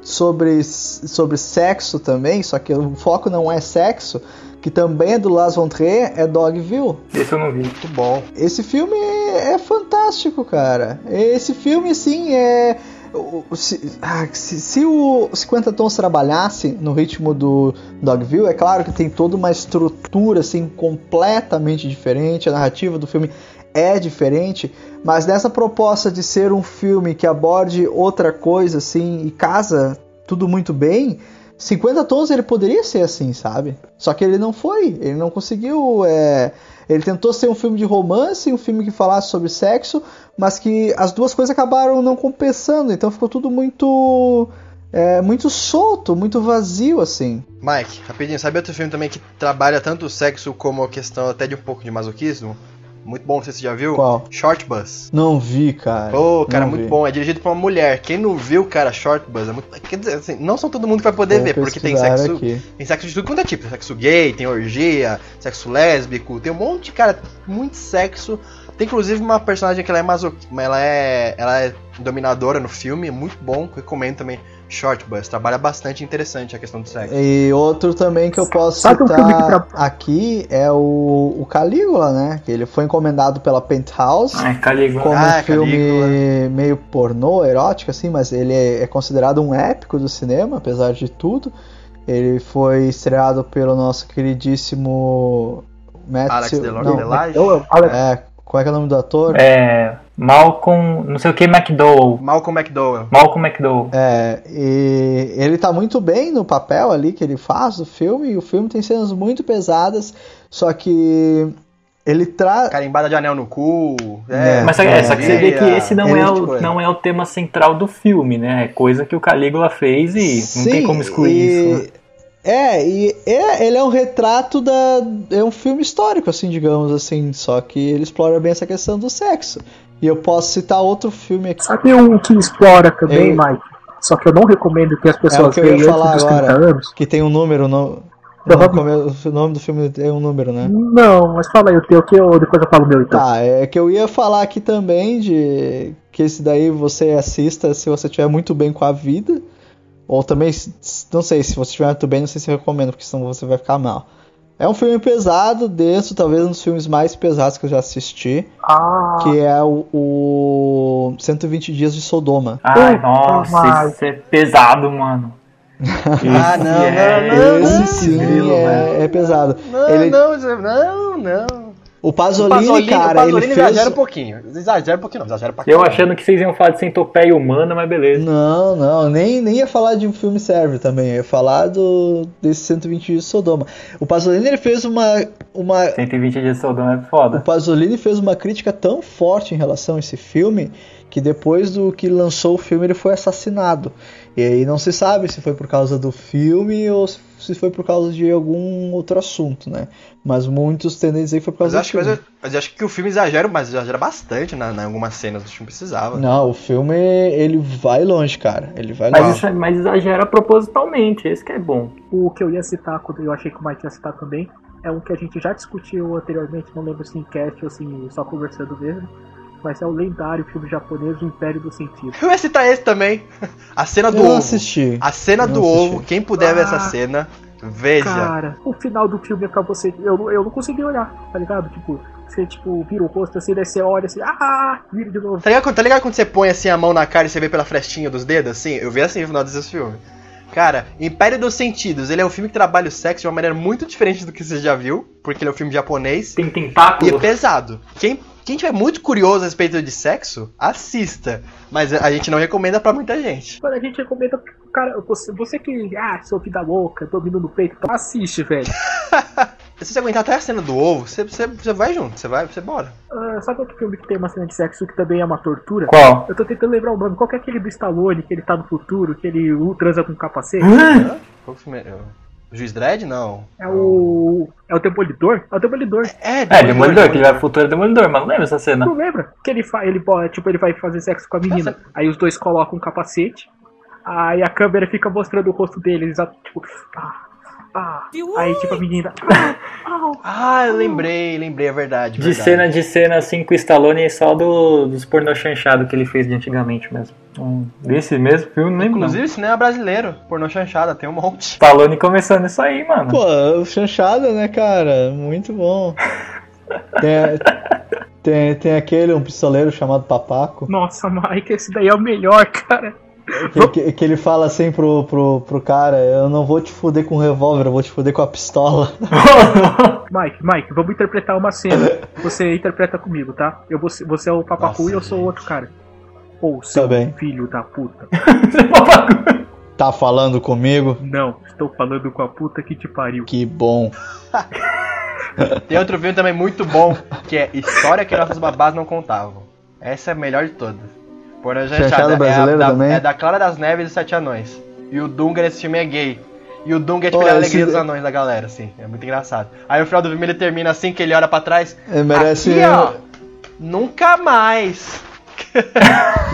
sobre, sobre sexo também, só que o foco não é sexo, que também é do Las von Trier, é Dogville. Esse eu não vi. Muito bom. Esse filme é fantástico, cara. Esse filme, assim, é. Se, ah, se, se o 50 Tons trabalhasse no ritmo do Dogville, é claro que tem toda uma estrutura assim completamente diferente, a narrativa do filme é diferente, mas nessa proposta de ser um filme que aborde outra coisa assim e casa tudo muito bem, 50 Tons ele poderia ser assim, sabe? Só que ele não foi, ele não conseguiu. é, Ele tentou ser um filme de romance, um filme que falasse sobre sexo, mas que as duas coisas acabaram não compensando, então ficou tudo muito. é, muito solto, muito vazio, assim. Mike, rapidinho, sabe outro filme também que trabalha tanto o sexo como a questão até de um pouco de masoquismo? Muito bom, não sei se você já viu. Qual? Short Bus. Não vi, cara. Ô, cara, Não muito vi. bom. É dirigido por uma mulher. Quem não viu, cara, Short Bus é muito. Quer dizer, assim, não são todo mundo que vai poder Vou ver, porque tem sexo. aqui. Tem sexo de tudo quanto é tipo. Sexo gay, tem orgia, sexo lésbico, tem um monte, cara, muito sexo. Tem inclusive uma personagem que ela é maso... ela é. Ela é dominadora no filme, é muito bom. Recomendo também. Short Bus. Trabalha bastante interessante a questão do sexo. E outro também que eu posso Sabe um filme que citar aqui é o, o Calígula, né? Que ele foi encomendado pela Penthouse. Ai, Calígula. como Ah, um filme Calígula. meio pornô, erótico, assim, mas ele é, é considerado um épico do cinema, apesar de tudo. Ele foi estreado pelo nosso queridíssimo Matt Alex Sil- Delor- não, Delage? Alex, é, qual é, que é o nome do ator? É. Malcolm. Não sei o que McDowell. Malcolm McDowell. Malcolm McDowell. É, e ele tá muito bem no papel ali que ele faz do filme, e o filme tem cenas muito pesadas, só que ele traz. Carimbada de anel no cu. É, É, Mas só que, é, só que você vê que esse não é, tipo, o, é. não é o tema central do filme, né? É coisa que o Calígula fez e não tem como excluir e- isso. né? É, e é, ele é um retrato da. É um filme histórico, assim, digamos assim. Só que ele explora bem essa questão do sexo. E eu posso citar outro filme aqui. sabe um que explora também, Ei. Mike? Só que eu não recomendo que as É pessoas ia vejam falar antes dos agora. 30 anos. Que tem um número. No, come- o nome do filme tem um número, né? Não, mas fala aí o teu que eu, depois eu falo o meu então. Tá, é que eu ia falar aqui também de que esse daí você assista se você estiver muito bem com a vida. Ou também, não sei, se você estiver muito bem, não sei se eu recomendo, porque senão você vai ficar mal. É um filme pesado, denso, talvez um dos filmes mais pesados que eu já assisti, Ah, que é o, o 120 Dias de Sodoma. Ai, nossa, mas- isso é pesado, mano. Ah, não, é- não, não, Esse não. sim é, é pesado. Não, Ele- não, não, não. O O Pasolini, Pasolini, cara, o Pasolini ele fez... exagera um pouquinho. Exagera um pouquinho, não, exagera pra Eu achando que vocês iam falar de centopeia humana, mas beleza. Não, não, nem, nem ia falar de um filme sérvio também, eu ia falar do, desse 120 Dias de Sodoma. O Pasolini, ele fez uma... uma 120 dias de Sodoma é o foda. Pasolini fez uma crítica tão forte em relação a esse filme que depois do que lançou o filme ele foi assassinado. E aí não se sabe se foi por causa do filme ou se foi por causa de algum outro assunto, né? Mas muitos tendem a dizer que foi por Mas causa eu do acho, que, mas, filme. eu, mas eu acho que o filme exagera, mas exagera bastante na, na algumas cenas, acho que não precisava. Não, o filme ele vai longe, cara. Ele vai Mas, longe. isso, é- mas exagera propositalmente, esse que é bom. o que eu ia citar, quando eu achei que o Mike ia citar também, é um que a gente já discutiu anteriormente, não lembro se em cast ou se só conversando mesmo, mas é o lendário filme japonês O Império do Sentido. Eu ia citar esse também. A cena do Eu não ovo. assisti. A cena Não do assisti. ovo, quem puder ver essa Ah. cena, veja. Cara, o final do filme é pra você. Eu, não- eu não consegui olhar, tá ligado? Tipo, você tipo, vira o rosto assim, daí você olha assim, ah, vira de novo. Tá ligado, quando- tá ligado quando você põe assim a mão na cara e você vê pela frestinha dos dedos, assim? Eu vi assim no final desse filme. Cara, Império dos Sentidos, ele é um filme que trabalha o sexo de uma maneira muito diferente do que você já viu, porque ele é um filme japonês Tem e é pesado. Quem, quem tiver muito curioso a respeito de sexo, assista. Mas a gente não recomenda pra muita gente. Quando a gente recomenda, cara, você, você que, ah, sou vida louca, domino no peito, assiste, velho. Se você aguentar até a cena do ovo, você, você, você vai junto, você vai, você bora. Ah, sabe outro filme que tem uma cena de sexo que também é uma tortura? Qual? Eu tô tentando lembrar o nome. Qual que é aquele do Stallone, que ele tá no futuro, que ele uh, transa com capacete? Qual que filme é? O Juiz Dredd? Não. É o. É o Demolidor? É o Demolidor. É, É, Demolidor, que ele vai pro futuro é Demolidor, mas não lembra essa cena. Não lembra? Que ele faz. Ele, tipo, ele vai fazer sexo com a menina. Aí os dois colocam um capacete. Aí a câmera fica mostrando o rosto deles. Tipo. Ah, ah. Aí tipo a menina. Ah, ah, Ah, eu lembrei, lembrei, é verdade. De verdade. cena de cena assim com o Stallone só do, dos pornô chanchado que ele fez de antigamente mesmo. Um, desse mesmo filme, não lembro. não. Inclusive, cinema brasileiro, pornô chanchada, tem um monte. Stallone começando isso aí, mano. Pô, chanchada, né, cara? Muito bom. Tem, tem, tem aquele, um pistoleiro chamado Papaco, Nossa, Mike, esse daí é o melhor, cara. Que, que, ele fala assim pro, pro, pro cara, eu não vou te fuder com revólver, eu vou te fuder com a pistola. Mike, Mike, vamos interpretar uma cena. Você interpreta comigo, tá? Eu vou, você é o papacu Nossa, e eu sou o outro cara. Ou seu bem. filho da puta. Tá falando comigo? Não, estou falando com a puta que te pariu. Que bom. Tem outro filme também muito bom, que é História que Nossas Babás Não Contavam. Essa é a melhor de todas. Chanchada chanchada é, da, também? é da Clara das Neves e dos Sete Anões. E o Dunga nesse filme é gay. E o Dunga é tipo é a esse- alegria dos anões da galera, assim. É muito engraçado. Aí no final do filme ele termina assim, que ele olha pra trás. Ele merece. Aqui, ó, nunca mais.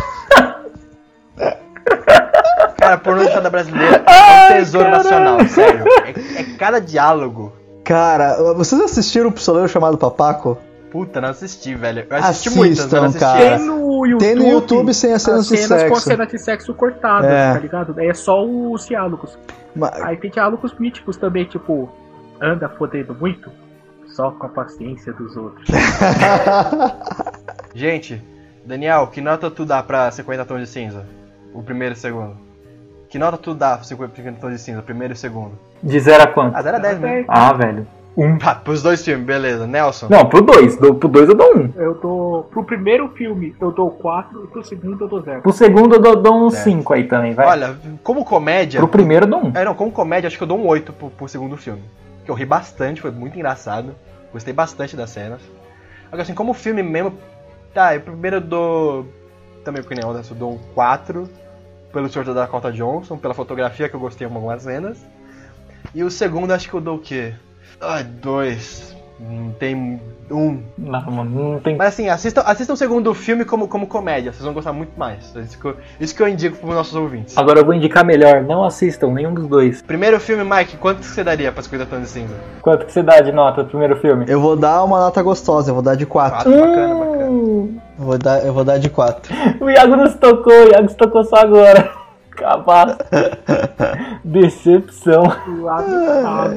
Cara, pornô chanchada brasileira é um tesouro nacional, sério. É, é cada diálogo. Cara, vocês assistiram o pistoleiro chamado Papaco? Puta, não assisti, velho. Eu assisti Assistam, muitas, mas não assisti. cara. Tem no YouTube. Tem no YouTube sem as cenas de cenas com sexo. cenas de sexo cortadas, É. tá ligado? Daí é só os diálogos. Ma- Aí tem diálogos míticos também, tipo, anda fodendo muito? Só com a paciência dos outros. Gente, Daniel, que nota tu dá pra 50 tons de cinza? O primeiro e o segundo. Que nota tu dá pra 50 tons de cinza, o primeiro e o segundo? De 0 a quanto? Ah, 0 a 10 mesmo. Ah, velho. Um. Ah, pros dois filmes, beleza. Nelson? Não, pro 2. Pro 2 eu dou um. Eu dou. Pro primeiro filme eu dou 4 e pro segundo eu dou 0. Pro segundo eu dou, dou um Certo. 5 aí também, vai. Olha, como comédia. Pro primeiro eu dou um. É, não, como comédia, acho que eu dou um 8 pro, pro segundo filme. Que eu ri bastante, foi muito engraçado. Gostei bastante das cenas. Agora, assim, como filme mesmo. Tá, eu primeiro eu dou. Também porque nem eu eu dou um 4 pelo sorteio da Dakota Johnson, pela fotografia que eu gostei de algumas cenas. E o segundo acho que eu dou o quê? Ah, dois. Hum, Tem um. Não, mano, não tem. Mas assim, assistam, assistam o segundo filme como, como comédia, vocês vão gostar muito mais. Isso que eu, isso que eu indico pros nossos ouvintes. Agora eu vou indicar melhor. Não assistam nenhum dos dois. Primeiro filme, Mike, quanto que você daria pra 50 tons de cinza? Quanto que você dá de nota pro primeiro filme? Eu vou dar uma nota gostosa, eu vou dar de 4. Quatro, bacana, bacana. Hum, Eu vou dar, eu vou dar de 4. o Iago nos tocou, o Iago se tocou só agora. Acabar. Decepção.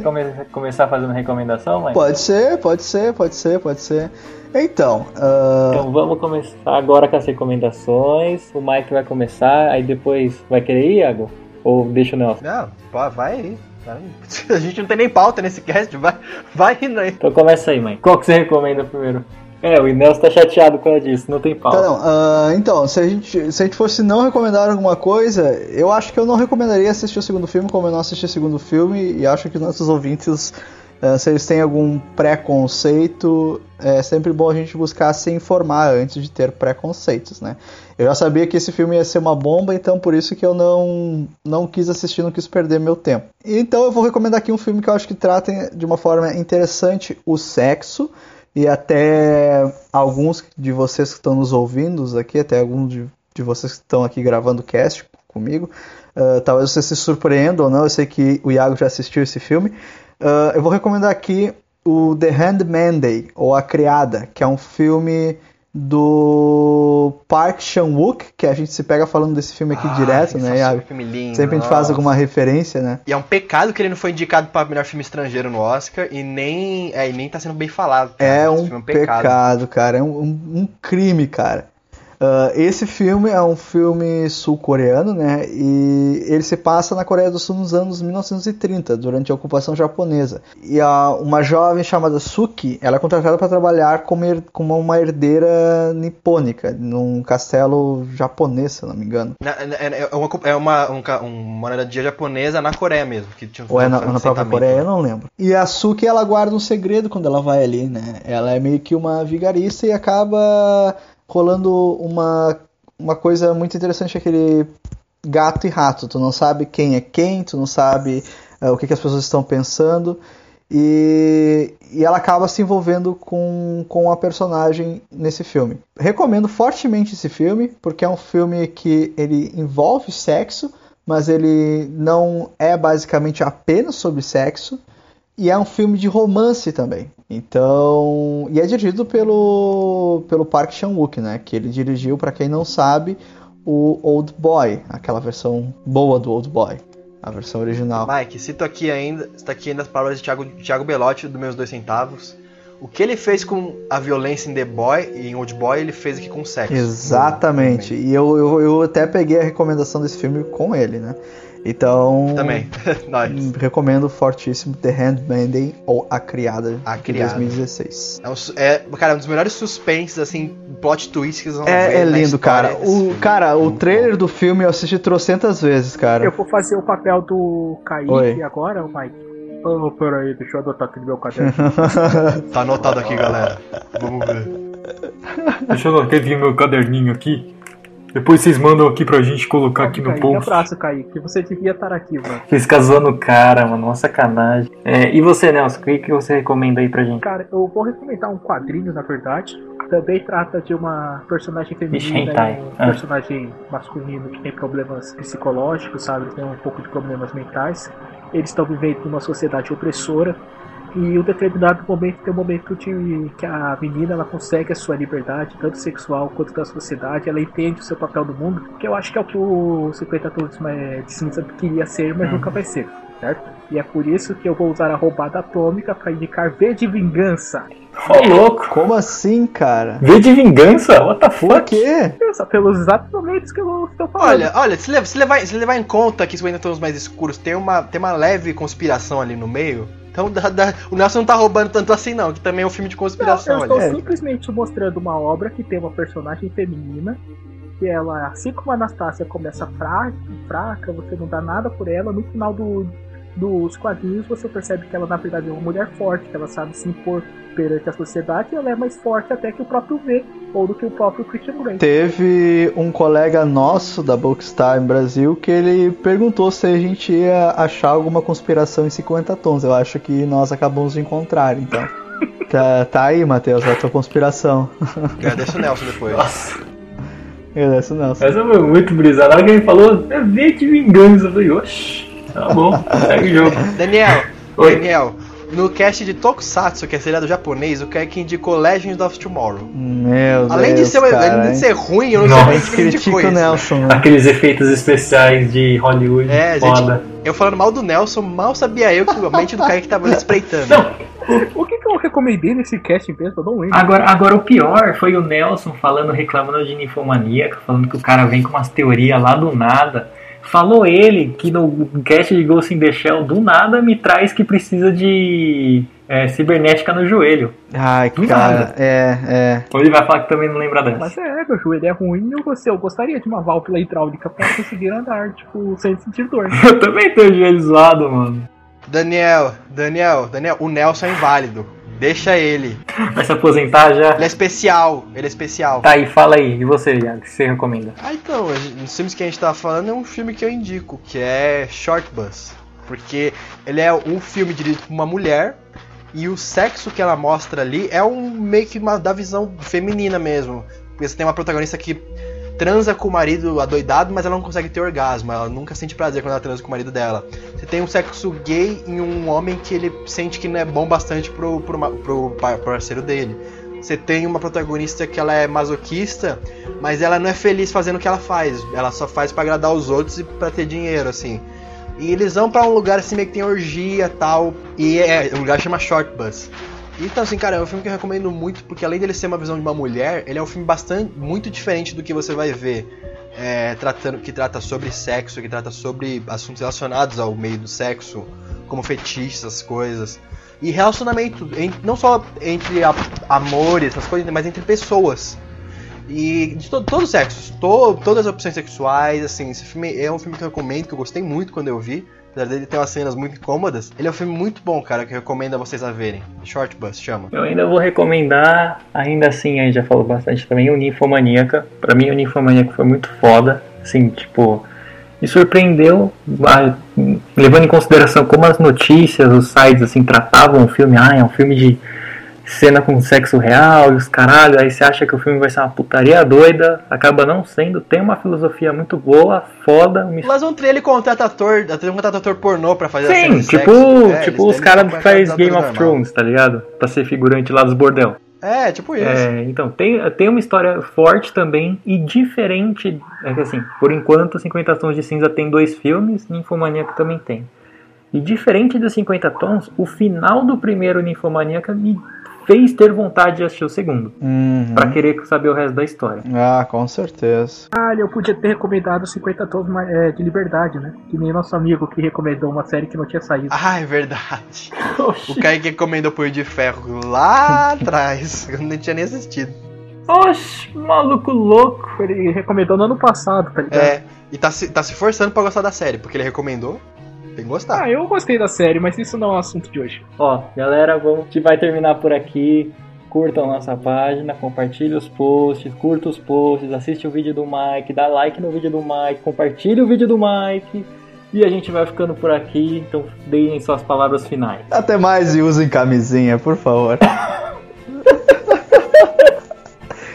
Come- começar fazendo recomendação, mãe? Pode ser, pode ser, pode ser, pode ser. Então, ah, Então vamos começar agora com as recomendações. O Mike vai começar, aí depois vai querer ir, Iago? Ou deixa o Nelson? Não, pô, vai aí. A gente não tem nem pauta nesse cast, vai, vai indo aí. Então começa aí, mãe. Qual que você recomenda primeiro? É, o Nelson tá chateado com ela disso, não tem Tá, pauta. não, ah, então, se a, gente, se a gente fosse não recomendar alguma coisa, eu acho que eu não recomendaria assistir o segundo filme, como eu não assisti o segundo filme, e acho que os nossos ouvintes, ah, se eles têm algum preconceito, é sempre bom a gente buscar se informar antes de ter preconceitos, né? Eu já sabia que esse filme ia ser uma bomba, então por isso que eu não, não quis assistir, não quis perder meu tempo. Então eu vou recomendar aqui um filme que eu acho que trata de uma forma interessante o sexo, e até alguns de vocês que estão nos ouvindo aqui, até alguns de, de vocês que estão aqui gravando o cast comigo, ah, talvez vocês se surpreendam ou não, eu sei que o Iago já assistiu esse filme. Ah, eu vou recomendar aqui o The Handmaiden, ou A Criada, que é um filme do Park Chan-wook, que a gente se pega falando desse filme aqui Ah, direto, né, sensacional, Iago? filme lindo, Sempre a gente faz alguma referência, né? E é um pecado que ele não foi indicado para melhor filme estrangeiro no Oscar e nem, é, e nem tá sendo bem falado. cara. É Esse um, filme pecado. cara. É um, um- um crime, cara. Ah, esse filme é um filme sul-coreano, né? E ele se passa na Coreia do Sul nos anos 1930, durante a ocupação japonesa. E a, uma jovem chamada Suki, ela é contratada para trabalhar como, her- como uma herdeira nipônica, num castelo japonês, se não me engano. Na- É uma, é uma, um uma moradia japonesa na Coreia mesmo. Que tinha Ou é na, na própria. Coreia, eu não lembro. E a Suki, ela guarda um segredo quando ela vai ali, né? Ela é meio que uma vigarista e acaba rolando uma, uma coisa muito interessante, aquele gato e rato. Tu não sabe quem é quem, tu não sabe eh, o que, que as pessoas estão pensando. E, e ela acaba se envolvendo com, com a personagem nesse filme. Recomendo fortemente esse filme, porque é um filme que ele envolve sexo, mas ele não é basicamente apenas sobre sexo. E é um filme de romance também. Então, e é dirigido pelo pelo Park Chan-wook, né? Que ele dirigiu, para quem não sabe, o Old Boy, aquela versão boa do Old Boy, a versão original. Mike, cito aqui ainda, está aqui ainda as palavras de Thiago, Thiago Belotti, do Meus Dois Centavos. O que ele fez com a violência em The Boy e em Old Boy, ele fez aqui com sexo. Exatamente. E eu, eu, eu até peguei a recomendação desse filme com ele, né? Então, Também. Nós. hum, recomendo fortíssimo The Handmaiden ou A Criada A de Criada. 2016. É, um, é, cara, um dos melhores suspenses, assim, plot twists que vocês vão ver É, é na lindo, história cara. O, cara, o trailer do filme eu assisti trocentas vezes, cara. Eu vou fazer o papel do Kaique Oi. agora, o Mike. Oh, peraí, deixa eu adotar aqui no meu caderno. Tá anotado aqui, galera. Vamos ver. Deixa eu anotar aqui no meu caderninho aqui. Depois vocês mandam aqui pra gente colocar aqui no Kaique, post. abraço, Kaique. Você devia estar aqui, mano. Ficar zoando o cara, mano. Uma sacanagem. É, e você, Nelson? O que, que você recomenda aí pra gente? Cara, eu vou recomendar um quadrinho, na verdade. Também trata de uma personagem feminina e um Ah. personagem masculino que tem problemas psicológicos, sabe? Tem um pouco de problemas mentais. Eles estão vivendo numa sociedade opressora. E em um determinado momento tem um momento de que a menina ela consegue a sua liberdade, tanto sexual quanto da sociedade, ela entende o seu papel no mundo, que eu acho que é o que o 50 Tons de Cinza queria ser, mas nunca vai ser, certo? E é por isso que eu vou usar a roubada atômica para indicar V de Vingança. Ô, louco! Como assim, cara? V de vingança? What the Por fuck? quê? Vingança, pelos exatos momentos que eu estou falando. Olha, olha, se levar, se levar, se levar em conta que os ainda tons mais escuros tem uma, tem uma leve conspiração ali no meio. Então dá- dá- o Nelson não tá roubando tanto assim, não, que também é um filme de Não, conspiração eu estou. É. simplesmente mostrando uma obra que tem uma personagem feminina que ela, assim como a Anastácia começa fraca, fraca, você não dá nada por ela, no final do, dos quadrinhos você percebe que ela na verdade é uma mulher forte, que ela sabe se impor perante a sociedade e ela é mais forte até que o próprio V ou do que o próprio Christian Grey. Teve um colega nosso da Bookstime Brasil que ele perguntou se a gente ia achar alguma conspiração em 50 tons. Eu acho que nós acabamos de encontrar, então. Tá, tá aí, Matheus, a tua conspiração. Agradeço o Nelson depois. Agradeço, Nelson. Essa foi muito brisada. Que ele falou, é V de vingança. Eu falei, oxi, tá bom, segue o jogo. Daniel, Oi. Daniel, No cast de Tokusatsu, que é seriado japonês, o Kaique indicou Legends of Tomorrow. Meu Além de, Deus, ser, cara, além de ser ruim, eu não Nossa, sei gente que o isso. Nelson, né? Aqueles efeitos especiais de Hollywood. É, gente, foda. eu falando mal do Nelson, mal sabia eu que a mente do Kaique tava espreitando. O que, que eu recomendei nesse cast mesmo? Eu não lembro. Agora, agora o pior foi o Nelson falando, reclamando de ninfomaníaca, falando que o cara vem com umas teorias lá do nada. Falou ele que no cast de Ghost in the Shell, do nada, me traz que precisa de é, cibernética no joelho. Ai, Do cara, nada. é, é. Ou ele vai falar que também não lembra dessa. Mas é, meu joelho é ruim eu, gostei, eu gostaria de uma válvula hidráulica pra conseguir andar, tipo, sem sentir dor. Eu também tenho o joelho zoado, mano. Daniel, Daniel, Daniel, o Nelson é inválido. Deixa ele. Vai se aposentar já? Ele é especial, ele é especial. Tá aí, fala aí. E você, Iago, o que você recomenda? Ah, então, os filmes que a gente tava falando é um filme que eu indico, que é Short Bus. Porque ele é um filme dirigido por uma mulher e o sexo que ela mostra ali é um meio que uma, da visão feminina mesmo. Porque você tem uma protagonista que transa com o marido adoidado, mas ela não consegue ter orgasmo, ela nunca sente prazer quando ela transa com o marido dela. Você tem um sexo gay em um homem que ele sente que não é bom bastante pro, pro, pro par- parceiro dele. Você tem uma protagonista que ela é masoquista, mas ela não é feliz fazendo o que ela faz. Ela só faz pra agradar os outros e pra ter dinheiro, assim. E eles vão pra um lugar assim meio que tem orgia tal. E é, o lugar chama Short Bus. Então, assim, cara, é um filme que eu recomendo muito, porque além dele ser uma visão de uma mulher, ele é um filme bastante muito diferente do que você vai ver. é, tratando, que trata sobre sexo, que trata sobre assuntos relacionados ao meio do sexo, como fetiches, essas coisas. E relacionamento, não só entre amores, essas coisas, mas entre pessoas. E de to- todos os sexos, to- todas as opções sexuais, assim, esse filme é um filme que eu recomendo, que eu gostei muito quando eu vi. Apesar dele ter umas cenas muito incômodas, ele é um filme muito bom, cara, que eu recomendo a vocês a verem. Short Bus, chama. Eu ainda vou recomendar, ainda assim, a gente já falou bastante também, o Ninfomaníaca. Pra mim, o Ninfomaníaca foi muito foda. Assim, tipo, me surpreendeu, levando em consideração como as notícias, os sites, assim, tratavam o filme. Ah, é um filme de cena com sexo real e os caralho. Aí você acha que o filme vai ser uma putaria doida, acaba não sendo. Tem uma filosofia muito boa, foda. Me... Mas um ele contrata ator, até contrata ator pornô pra fazer a cena Sim, de tipo, sexo. É, tipo os caras que faz Game of normal. Thrones, tá ligado? Pra ser figurante lá dos bordel. É, tipo isso. É, então, tem, tem uma história forte também e diferente. É que assim, por enquanto, 50 Tons de Cinza tem dois filmes, Ninfomaníaca também tem. E diferente dos 50 Tons, o final do primeiro Ninfomaníaca me fez ter vontade de assistir o segundo, Uhum. Pra querer saber o resto da história. Ah, com certeza. Ah, eu podia ter recomendado 50 tons é, de liberdade, né? Que nem nosso amigo que recomendou uma série que não tinha saído. Ah, é verdade. O Kaique recomendou Punho de Ferro lá atrás. Eu não tinha nem assistido. Oxe, maluco louco! Ele recomendou no ano passado, tá ligado? É, e tá se, tá se forçando pra gostar da série, porque ele recomendou. Tem que gostar. Ah, eu gostei da série, mas isso não é o assunto de hoje. Ó, galera, vamos, a gente vai terminar por aqui. Curtam nossa página, compartilhe os posts, curta os posts, assiste o vídeo do Mike, dá like no vídeo do Mike, compartilhe o vídeo do Mike. E a gente vai ficando por aqui, então deem suas palavras finais. Até mais e usem camisinha, por favor.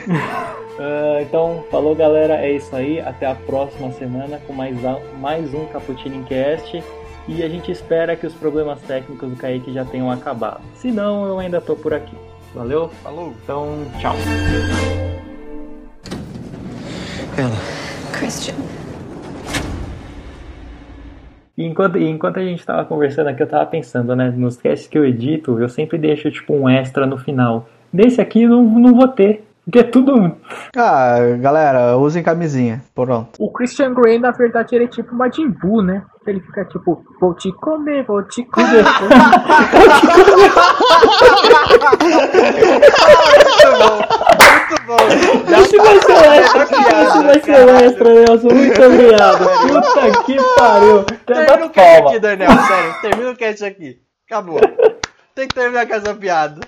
Ah, então, falou galera, é isso aí. Até a próxima semana com mais, mais um Cappuccino Cast. E a gente espera que os problemas técnicos do Kaique já tenham acabado. Se não, eu ainda tô por aqui. Valeu? Falou. Então, tchau. Christian. E enquanto, e enquanto a gente tava conversando aqui, eu tava pensando, né? Nos casts que eu edito, eu sempre deixo tipo um extra no final. Nesse aqui eu não, não vou ter. Porque é tudo. Ah, galera, usem camisinha. Pronto. O Christian Grey, na verdade, ele é tipo Majin Buu, né? Ele fica tipo, vou te comer, vou te comer. vou Muito bom. Já Esse vai ser o extra, esse vai ser extra, Nelson. Muito obrigado. Puta que pariu. Termina o cast aqui, Daniel, sério. Termina o cast aqui. Acabou. Tem que terminar com essa piada.